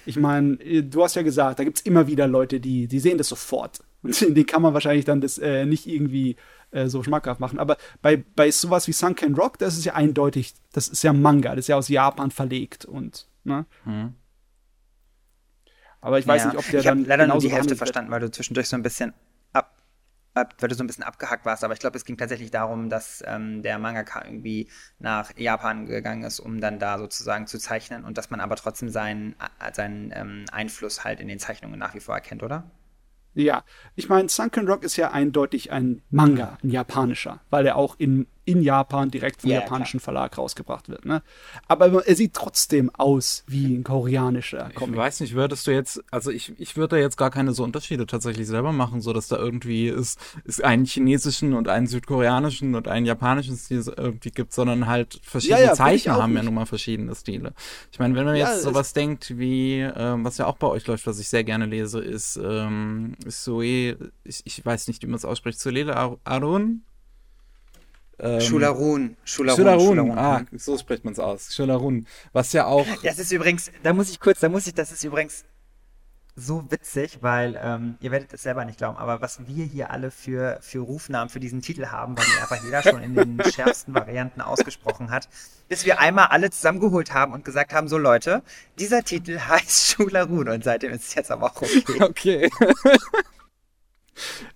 Ich meine, äh, du hast ja gesagt, da gibt es immer wieder Leute, die, die sehen das sofort. Und den kann man wahrscheinlich dann das äh, nicht irgendwie äh, so schmackhaft machen. Aber bei, bei sowas wie Sunken Rock, das ist ja eindeutig, das ist ja Manga, das ist ja aus Japan verlegt und, ne? Hm. Aber ich weiß ja. nicht, ob der ich dann. leider nur die Hälfte verstanden, weil du zwischendurch so ein bisschen weil du so ein bisschen abgehackt warst, aber ich glaube, es ging tatsächlich darum, dass ähm, der Mangaka irgendwie nach Japan gegangen ist, um dann da sozusagen zu zeichnen und dass man aber trotzdem seinen, äh, seinen ähm, Einfluss halt in den Zeichnungen nach wie vor erkennt, oder? Ja, ich meine, Sunken Rock ist ja eindeutig ein Manga, ein japanischer, weil er auch in in Japan direkt vom Ja, japanischen Verlag rausgebracht wird. Ne? Aber er sieht trotzdem aus wie ein koreanischer Ich Comic. weiß nicht, würdest du jetzt, also ich, ich würde da jetzt gar keine so Unterschiede tatsächlich selber machen, so dass da irgendwie es, es einen chinesischen und einen südkoreanischen und einen japanischen Stil so irgendwie gibt, sondern halt verschiedene Ja, ja, ich Zeichner haben ja nicht. nun mal verschiedene Stile. Ich meine, wenn man Ja, jetzt sowas denkt wie, ähm, was ja auch bei euch läuft, was ich sehr gerne lese, ist ähm, Sue, ich, ich weiß nicht, wie man es ausspricht, Solela Ar- Arun? Ähm, Schularun. Schularun. Schularun, Schularun. ah, so spricht man es aus. Schularun, was ja auch Das ist übrigens, da muss ich kurz, da muss ich, das ist übrigens so witzig, weil ähm, ihr werdet es selber nicht glauben, aber was wir hier alle für, für Rufnamen für diesen Titel haben, weil einfach jeder schon in den schärfsten Varianten ausgesprochen hat, bis wir einmal alle zusammengeholt haben und gesagt haben, so Leute, dieser Titel heißt Schularun und seitdem ist es jetzt aber auch okay. okay.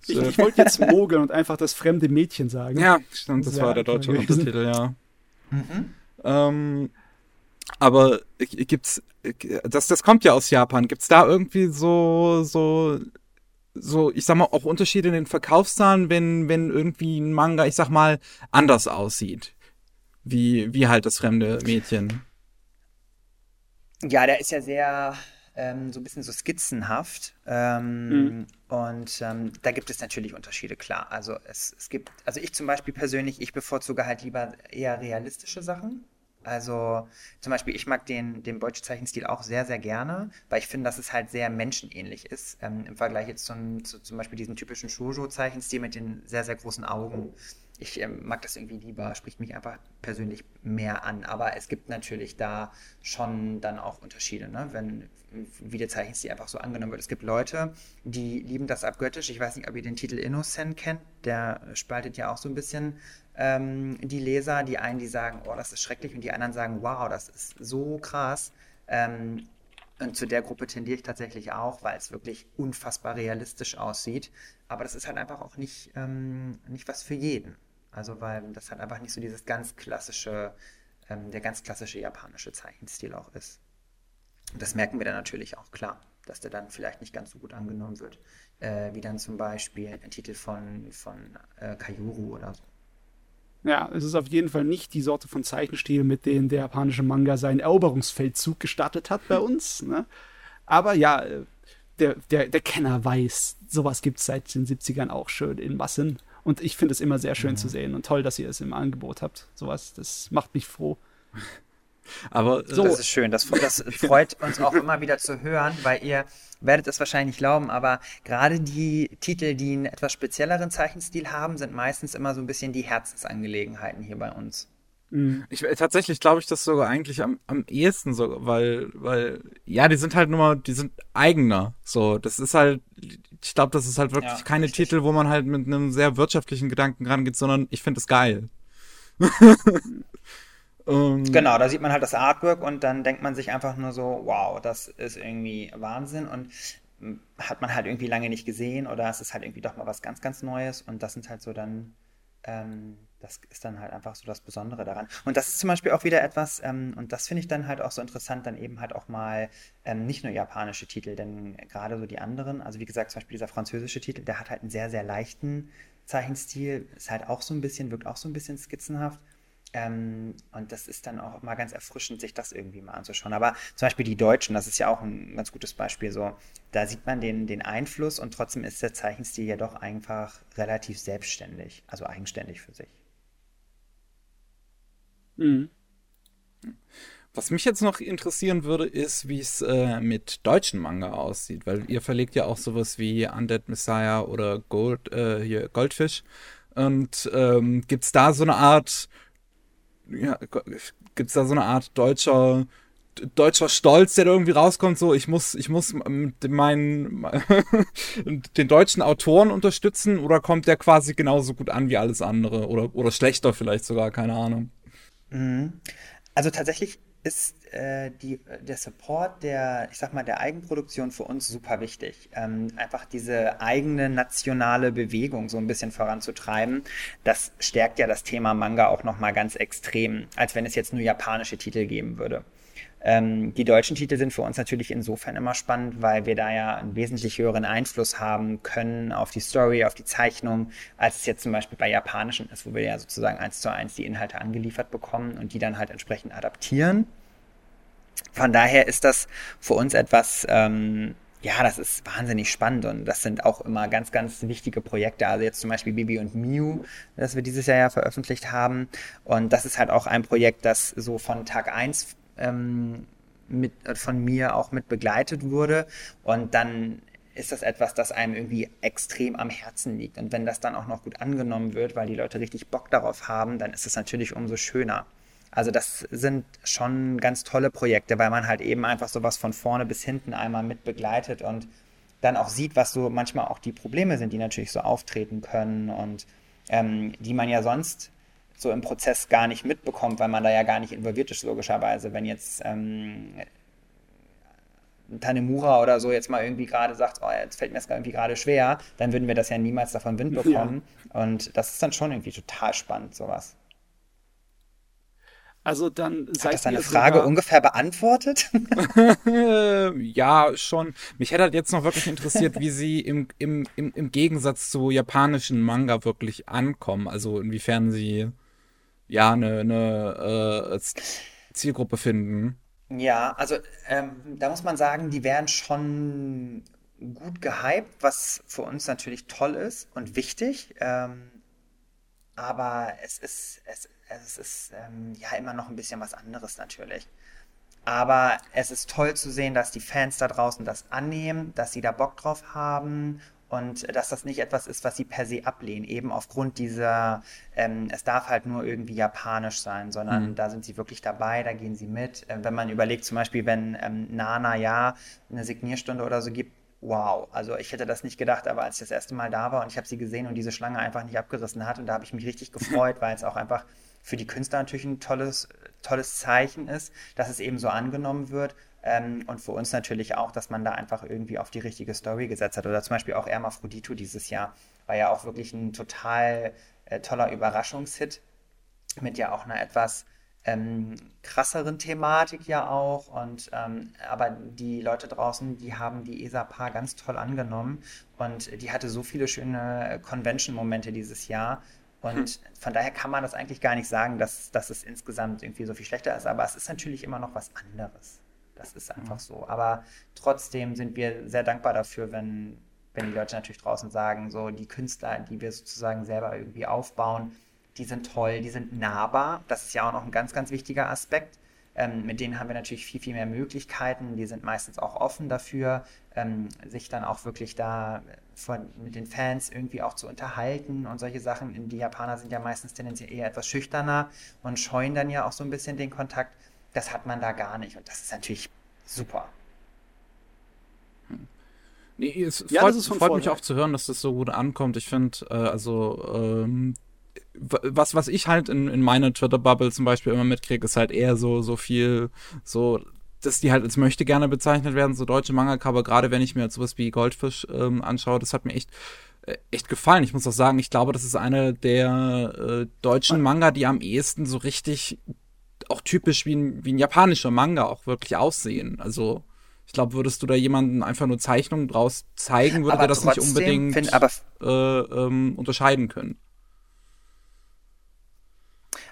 Ich, ich wollte jetzt mogeln und einfach das fremde Mädchen sagen. Ja, stimmt, das Das war der deutsche. Untertitel, ja. Mhm. Ähm, aber gibt's, das, das kommt ja aus Japan. Gibt's da irgendwie so, so, so, ich sag mal, auch Unterschiede in den Verkaufszahlen, wenn, wenn irgendwie ein Manga, ich sag mal, anders aussieht? Wie, wie halt das fremde Mädchen. Ja, der ist ja sehr ähm, so ein bisschen so skizzenhaft. Ähm, Und ähm, da gibt es natürlich Unterschiede, klar. Also es, es gibt, also ich zum Beispiel persönlich, ich bevorzuge halt lieber eher realistische Sachen. Also zum Beispiel, ich mag den, den Deutsche Zeichenstil auch sehr, sehr gerne, weil ich finde, dass es halt sehr menschenähnlich ist. Ähm, Im Vergleich jetzt zum, zu zum Beispiel diesem typischen Shoujo-Zeichenstil mit den sehr, sehr großen Augen. Ich ähm, mag das irgendwie lieber, spricht mich einfach persönlich mehr an. Aber es gibt natürlich da schon dann auch Unterschiede, ne? wenn wie der Zeichenstil einfach so angenommen wird. Es gibt Leute, die lieben das abgöttisch. Ich weiß nicht, ob ihr den Titel Innocent kennt. Der spaltet ja auch so ein bisschen ähm, die Leser. Die einen, die sagen, oh, das ist schrecklich, und die anderen sagen, wow, das ist so krass. Ähm, und zu der Gruppe tendiere ich tatsächlich auch, weil es wirklich unfassbar realistisch aussieht. Aber das ist halt einfach auch nicht, ähm, nicht was für jeden. Also, weil das halt einfach nicht so dieses ganz klassische, ähm, der ganz klassische japanische Zeichenstil auch ist. Und das merken wir dann natürlich auch klar, dass der dann vielleicht nicht ganz so gut angenommen wird, äh, wie dann zum Beispiel ein Titel von, von äh, Kayuru oder so. Ja, es ist auf jeden Fall nicht die Sorte von Zeichenstil, mit denen der japanische Manga seinen Eroberungsfeldzug gestartet hat bei uns. Ne? Aber ja, äh, der, der, der Kenner weiß, sowas gibt es seit den 70ern auch schön in Massen. Und ich finde es immer sehr schön zu sehen und toll, dass ihr es im Angebot habt. Sowas, das macht mich froh. Aber äh, So. Das ist schön. Das, das freut uns auch immer wieder zu hören, weil ihr werdet es wahrscheinlich nicht glauben, aber gerade die Titel, die einen etwas spezielleren Zeichenstil haben, sind meistens immer so ein bisschen die Herzensangelegenheiten hier bei uns. Ich, tatsächlich glaube ich das sogar eigentlich am, am ehesten so, weil, weil, ja, die sind halt nur mal, die sind eigener. So, das ist halt, ich glaube, das ist halt wirklich Ja, keine richtig. Titel, wo man halt mit einem sehr wirtschaftlichen Gedanken rangeht, sondern ich finde es geil. Ähm, Genau, da sieht man halt das Artwork und dann denkt man sich einfach nur so, wow, das ist irgendwie Wahnsinn und mm, hat man halt irgendwie lange nicht gesehen oder es ist halt irgendwie doch mal was ganz, ganz Neues und das sind halt so dann, ähm, das ist dann halt einfach so das Besondere daran. Und das ist zum Beispiel auch wieder etwas, ähm, und das finde ich dann halt auch so interessant, dann eben halt auch mal ähm, nicht nur japanische Titel, denn gerade so die anderen, also wie gesagt, zum Beispiel dieser französische Titel, der hat halt einen sehr, sehr leichten Zeichenstil, ist halt auch so ein bisschen, wirkt auch so ein bisschen skizzenhaft. Ähm, und das ist dann auch mal ganz erfrischend, sich das irgendwie mal anzuschauen. Aber zum Beispiel die Deutschen, das ist ja auch ein ganz gutes Beispiel. So, da sieht man den, den Einfluss und trotzdem ist der Zeichenstil ja doch einfach relativ selbstständig, also eigenständig für sich. Mhm. Was mich jetzt noch interessieren würde, ist, wie es äh, mit deutschen Manga aussieht, weil ihr verlegt ja auch sowas wie Undead Messiah oder Gold, äh, Goldfish. Und ähm, gibt's da so eine Art, ja, gibt's da so eine Art deutscher deutscher Stolz, der da irgendwie rauskommt, so ich muss ich muss meinen den deutschen Autoren unterstützen oder kommt der quasi genauso gut an wie alles andere oder oder schlechter vielleicht sogar, keine Ahnung. Mhm. Also tatsächlich ist äh, die, der Support der, ich sag mal, der Eigenproduktion für uns super wichtig. Ähm, einfach diese eigene nationale Bewegung so ein bisschen voranzutreiben, das stärkt ja das Thema Manga auch nochmal ganz extrem, als wenn es jetzt nur japanische Titel geben würde. Ähm, die deutschen Titel sind für uns natürlich insofern immer spannend, weil wir da ja einen wesentlich höheren Einfluss haben können auf die Story, auf die Zeichnung, als es jetzt zum Beispiel bei japanischen ist, wo wir ja sozusagen eins zu eins die Inhalte angeliefert bekommen und die dann halt entsprechend adaptieren. Von daher ist das für uns etwas, ähm, ja, das ist wahnsinnig spannend und das sind auch immer ganz, ganz wichtige Projekte. Also jetzt zum Beispiel Bibi und Miu, das wir dieses Jahr ja veröffentlicht haben. Und das ist halt auch ein Projekt, das so von Tag 1 ähm, mit, von mir auch mit begleitet wurde. Und dann ist das etwas, das einem irgendwie extrem am Herzen liegt. Und wenn das dann auch noch gut angenommen wird, weil die Leute richtig Bock darauf haben, dann ist es natürlich umso schöner. Also das sind schon ganz tolle Projekte, weil man halt eben einfach sowas von vorne bis hinten einmal mit begleitet und dann auch sieht, was so manchmal auch die Probleme sind, die natürlich so auftreten können und ähm, die man ja sonst so im Prozess gar nicht mitbekommt, weil man da ja gar nicht involviert ist, logischerweise. Wenn jetzt ähm, Tanemura oder so jetzt mal irgendwie gerade sagt, oh, jetzt fällt mir das irgendwie gerade schwer, dann würden wir das ja niemals davon Wind bekommen. Ja. Und das ist dann schon irgendwie total spannend, sowas. Also dann seid Hat das deine Frage ungefähr beantwortet? ja, schon. Mich hätte halt jetzt noch wirklich interessiert, wie sie im, im, im, im Gegensatz zu japanischen Manga wirklich ankommen. Also inwiefern sie ja eine, eine äh, Zielgruppe finden. Ja, also ähm, da muss man sagen, die werden schon gut gehypt, was für uns natürlich toll ist und wichtig. Ähm, aber es ist, es, es ist ähm, ja immer noch ein bisschen was anderes natürlich. Aber es ist toll zu sehen, dass die Fans da draußen das annehmen, dass sie da Bock drauf haben und dass das nicht etwas ist, was sie per se ablehnen, eben aufgrund dieser, ähm, es darf halt nur irgendwie japanisch sein, sondern mhm. da sind sie wirklich dabei, da gehen sie mit. Äh, wenn man überlegt, zum Beispiel, wenn ähm, Nana ja eine Signierstunde oder so gibt, wow, also ich hätte das nicht gedacht, aber als ich das erste Mal da war und ich habe sie gesehen und diese Schlange einfach nicht abgerissen hat und da habe ich mich richtig gefreut, weil es auch einfach für die Künstler natürlich ein tolles, tolles Zeichen ist, dass es eben so angenommen wird. Ähm, und für uns natürlich auch, dass man da einfach irgendwie auf die richtige Story gesetzt hat. Oder zum Beispiel auch Hermaphrodito dieses Jahr war ja auch wirklich ein total äh, toller Überraschungshit mit ja auch einer etwas ähm, krasseren Thematik ja auch. Und ähm, aber die Leute draußen, die haben die ESA-Paar ganz toll angenommen und die hatte so viele schöne Convention-Momente dieses Jahr. Und hm. von daher kann man das eigentlich gar nicht sagen, dass, dass es insgesamt irgendwie so viel schlechter ist. Aber es ist natürlich immer noch was anderes. Das ist einfach so. Aber trotzdem sind wir sehr dankbar dafür, wenn, wenn die Leute natürlich draußen sagen, so die Künstler, die wir sozusagen selber irgendwie aufbauen, die sind toll, die sind nahbar. Das ist ja auch noch ein ganz, ganz wichtiger Aspekt. Ähm, mit denen haben wir natürlich viel, viel mehr Möglichkeiten. Die sind meistens auch offen dafür, ähm, sich dann auch wirklich da von, mit den Fans irgendwie auch zu unterhalten und solche Sachen. Die Japaner sind ja meistens tendenziell eher etwas schüchterner und scheuen dann ja auch so ein bisschen den Kontakt. Das hat man da gar nicht und das ist natürlich super. Hm. Nee, es ja, freut, freut mich auch zu hören, dass das so gut ankommt. Ich finde, äh, also ähm, was, was ich halt in, in meiner Twitter-Bubble zum Beispiel immer mitkriege, ist halt eher so, so viel, so, dass die halt als möchte gerne bezeichnet werden, so deutsche Mangaka, aber gerade wenn ich mir sowas wie Goldfisch ähm, anschaue, das hat mir echt äh, echt gefallen. Ich muss auch sagen, ich glaube, das ist eine der äh, deutschen Manga, die am ehesten so richtig auch typisch wie ein, wie ein japanischer Manga auch wirklich aussehen. Also ich glaube, würdest du da jemanden einfach nur Zeichnungen draus zeigen, würde aber der das nicht unbedingt find, äh, ähm, unterscheiden können.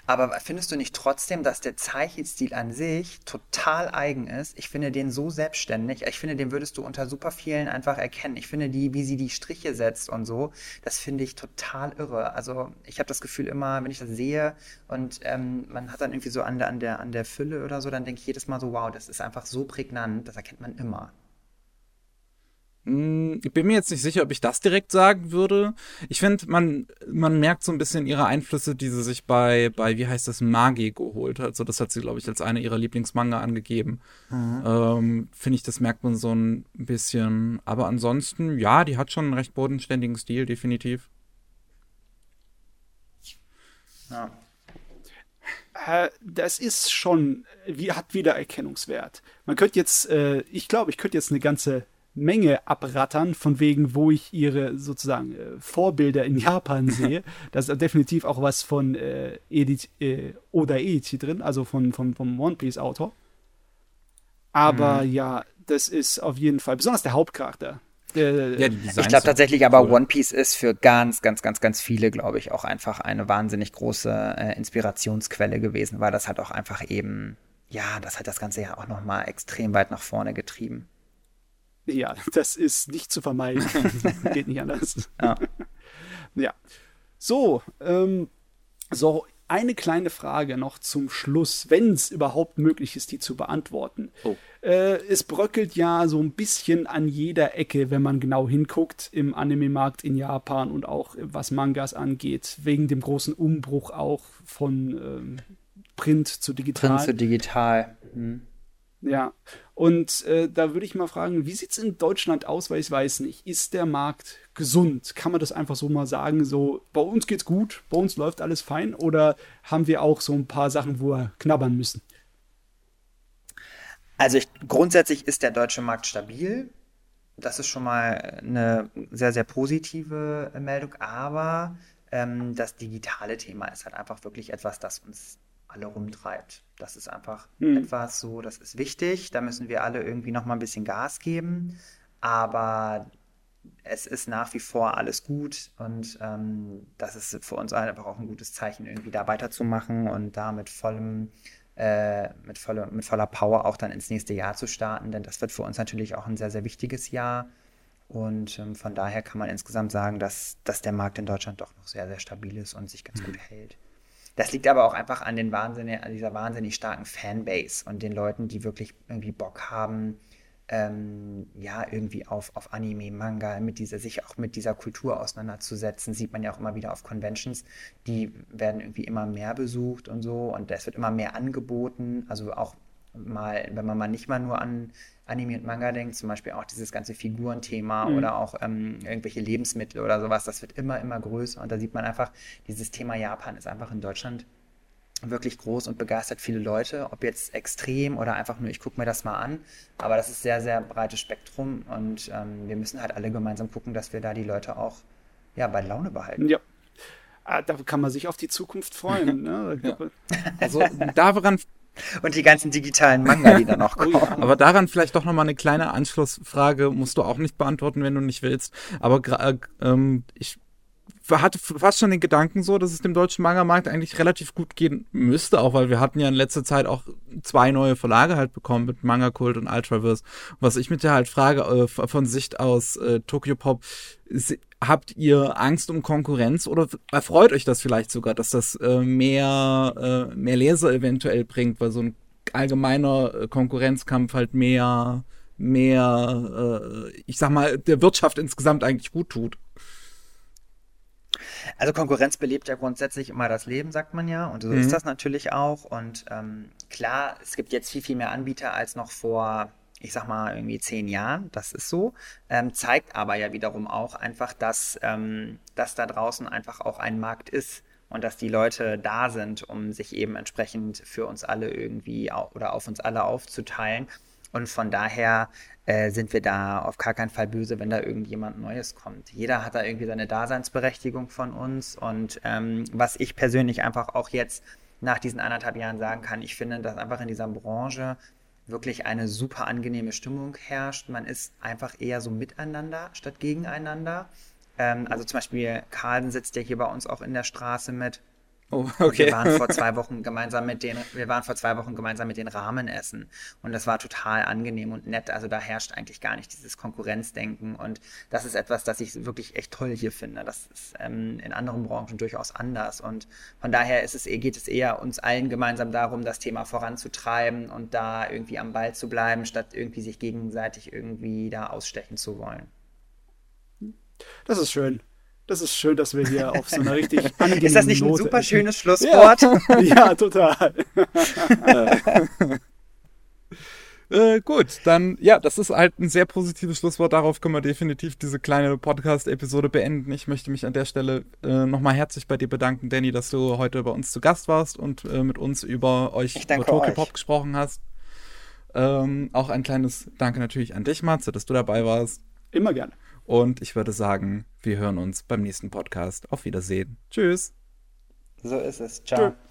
Aber findest du nicht trotzdem, dass der Zeichenstil an sich total eigen ist? Ich finde den so selbstständig. Ich finde, den würdest du unter super vielen einfach erkennen. Ich finde die, wie sie die Striche setzt und so, das finde ich total irre. Also ich habe das Gefühl immer, wenn ich das sehe und ähm, man hat dann irgendwie so an der, an der, an der Fülle oder so, dann denke ich jedes Mal so, wow, das ist einfach so prägnant, das erkennt man immer. Hm, ich bin mir jetzt nicht sicher, ob ich das direkt sagen würde. Ich finde, man, man merkt so ein bisschen ihre Einflüsse, die sie sich bei, bei wie heißt das, Magi geholt hat. So, das hat sie, glaube ich, als eine ihrer Lieblingsmanga angegeben. Mhm. Ähm, finde ich, das merkt man so ein bisschen. Aber ansonsten, ja, die hat schon einen recht bodenständigen Stil, definitiv. Ja. Äh, das ist schon, wie, hat Wiedererkennungswert. Man könnte jetzt, äh, ich glaube, ich könnte jetzt eine ganze Menge abrattern, von wegen, wo ich ihre sozusagen äh, Vorbilder in Japan sehe. da ist definitiv auch was von äh, Edith, äh, Oda Edichi drin, also von, von, vom One Piece Autor. Aber mhm. ja, das ist auf jeden Fall, besonders der Hauptcharakter. Ja, ich glaube tatsächlich aber cool. One Piece ist für ganz, ganz, ganz, ganz viele, glaube ich, auch einfach eine wahnsinnig große äh, Inspirationsquelle gewesen, weil das hat auch einfach eben, ja, das hat das Ganze ja auch nochmal extrem weit nach vorne getrieben. Ja, das ist nicht zu vermeiden. Geht nicht anders. Ja. ja. So, ähm, so, eine kleine Frage noch zum Schluss, wenn es überhaupt möglich ist, die zu beantworten. Oh. Äh, es bröckelt ja so ein bisschen an jeder Ecke, wenn man genau hinguckt, im Anime-Markt in Japan und auch was Mangas angeht, wegen dem großen Umbruch auch von ähm, Print zu digital. Print zu digital. Mhm. Ja, und äh, da würde ich mal fragen, wie sieht es in Deutschland aus, weil ich weiß nicht. Ist der Markt gesund? Kann man das einfach so mal sagen, so bei uns geht's gut, bei uns läuft alles fein oder haben wir auch so ein paar Sachen, wo wir knabbern müssen? Also ich, grundsätzlich ist der deutsche Markt stabil. Das ist schon mal eine sehr, sehr positive Meldung, aber ähm, das digitale Thema ist halt einfach wirklich etwas, das uns alle rumtreibt. Das ist einfach mhm. etwas so, das ist wichtig. Da müssen wir alle irgendwie noch mal ein bisschen Gas geben. Aber es ist nach wie vor alles gut und ähm, das ist für uns einfach auch ein gutes Zeichen, irgendwie da weiterzumachen und da mit vollem, äh, mit, volle, mit voller Power auch dann ins nächste Jahr zu starten, denn das wird für uns natürlich auch ein sehr, sehr wichtiges Jahr. Und ähm, von daher kann man insgesamt sagen, dass, dass der Markt in Deutschland doch noch sehr, sehr stabil ist und sich ganz mhm. gut hält. Das liegt aber auch einfach an, den wahnsinnig, an dieser wahnsinnig starken Fanbase und den Leuten, die wirklich irgendwie Bock haben, ähm, ja, irgendwie auf, auf Anime, Manga, mit dieser, sich auch mit dieser Kultur auseinanderzusetzen, sieht man ja auch immer wieder auf Conventions. Die werden irgendwie immer mehr besucht und so und es wird immer mehr angeboten. Also auch mal, wenn man mal nicht mal nur an Anime und Manga denkt, zum Beispiel auch dieses ganze Figurenthema mhm. oder auch ähm, irgendwelche Lebensmittel oder sowas, das wird immer, immer größer und da sieht man einfach, dieses Thema Japan ist einfach in Deutschland wirklich groß und begeistert viele Leute, ob jetzt extrem oder einfach nur, ich gucke mir das mal an. Aber das ist sehr, sehr breites Spektrum und ähm, wir müssen halt alle gemeinsam gucken, dass wir da die Leute auch ja, bei Laune behalten. Ja. Ah, da kann man sich auf die Zukunft freuen. Ne? ja. Also daran und die ganzen digitalen Manga, die dann noch kommen. Oh ja. Aber daran vielleicht doch nochmal eine kleine Anschlussfrage, musst du auch nicht beantworten, wenn du nicht willst. Aber äh, ähm, ich hatte fast schon den Gedanken so, dass es dem deutschen Manga-Markt eigentlich relativ gut gehen müsste, auch weil wir hatten ja in letzter Zeit auch zwei neue Verlage halt bekommen mit Manga Kult und Ultraverse. Was ich mit dir halt frage, äh, von Sicht aus äh, Tokyo Pop, habt ihr Angst um Konkurrenz oder erfreut euch das vielleicht sogar, dass das äh, mehr, äh, mehr Leser eventuell bringt, weil so ein allgemeiner äh, Konkurrenzkampf halt mehr, mehr, äh, ich sag mal, der Wirtschaft insgesamt eigentlich gut tut? Also Konkurrenz belebt ja grundsätzlich immer das Leben, sagt man ja. Und so mhm. ist das natürlich auch. Und ähm, klar, es gibt jetzt viel, viel mehr Anbieter als noch vor, ich sag mal, irgendwie zehn Jahren. Das ist so. Ähm, zeigt aber ja wiederum auch einfach, dass, ähm, dass da draußen einfach auch ein Markt ist und dass die Leute da sind, um sich eben entsprechend für uns alle irgendwie oder auf uns alle aufzuteilen. Und von daher äh, sind wir da auf gar keinen Fall böse, wenn da irgendjemand Neues kommt. Jeder hat da irgendwie seine Daseinsberechtigung von uns. Und ähm, was ich persönlich einfach auch jetzt nach diesen anderthalb Jahren sagen kann, ich finde, dass einfach in dieser Branche wirklich eine super angenehme Stimmung herrscht. Man ist einfach eher so miteinander statt gegeneinander. Ähm, also zum Beispiel Carlsen sitzt ja hier bei uns auch in der Straße mit. Oh, okay. wir waren vor zwei Wochen gemeinsam mit den, wir waren vor zwei Wochen gemeinsam mit den Rahmen essen. Und das war total angenehm und nett. Also da herrscht eigentlich gar nicht dieses Konkurrenzdenken. Und das ist etwas, das ich wirklich echt toll hier finde. Das ist ähm, in anderen Branchen durchaus anders. Und von daher ist es, geht es eher uns allen gemeinsam darum, das Thema voranzutreiben und da irgendwie am Ball zu bleiben, statt irgendwie sich gegenseitig irgendwie da ausstechen zu wollen. Das ist schön. Das ist schön, dass wir hier auf so einer richtig angenehmen Ist das nicht ein Note super schönes Schlusswort? Ja, ja total. Äh, gut, dann, ja, das ist halt ein sehr positives Schlusswort. Darauf können wir definitiv diese kleine Podcast-Episode beenden. Ich möchte mich an der Stelle äh, nochmal herzlich bei dir bedanken, Danny, dass du heute bei uns zu Gast warst und äh, mit uns über euch, über Tokyo Pop gesprochen hast. Ähm, auch ein kleines Danke natürlich an dich, Matze, dass du dabei warst. Immer gerne. Und ich würde sagen, wir hören uns beim nächsten Podcast. Auf Wiedersehen. Tschüss. So ist es. Ciao. Tschö.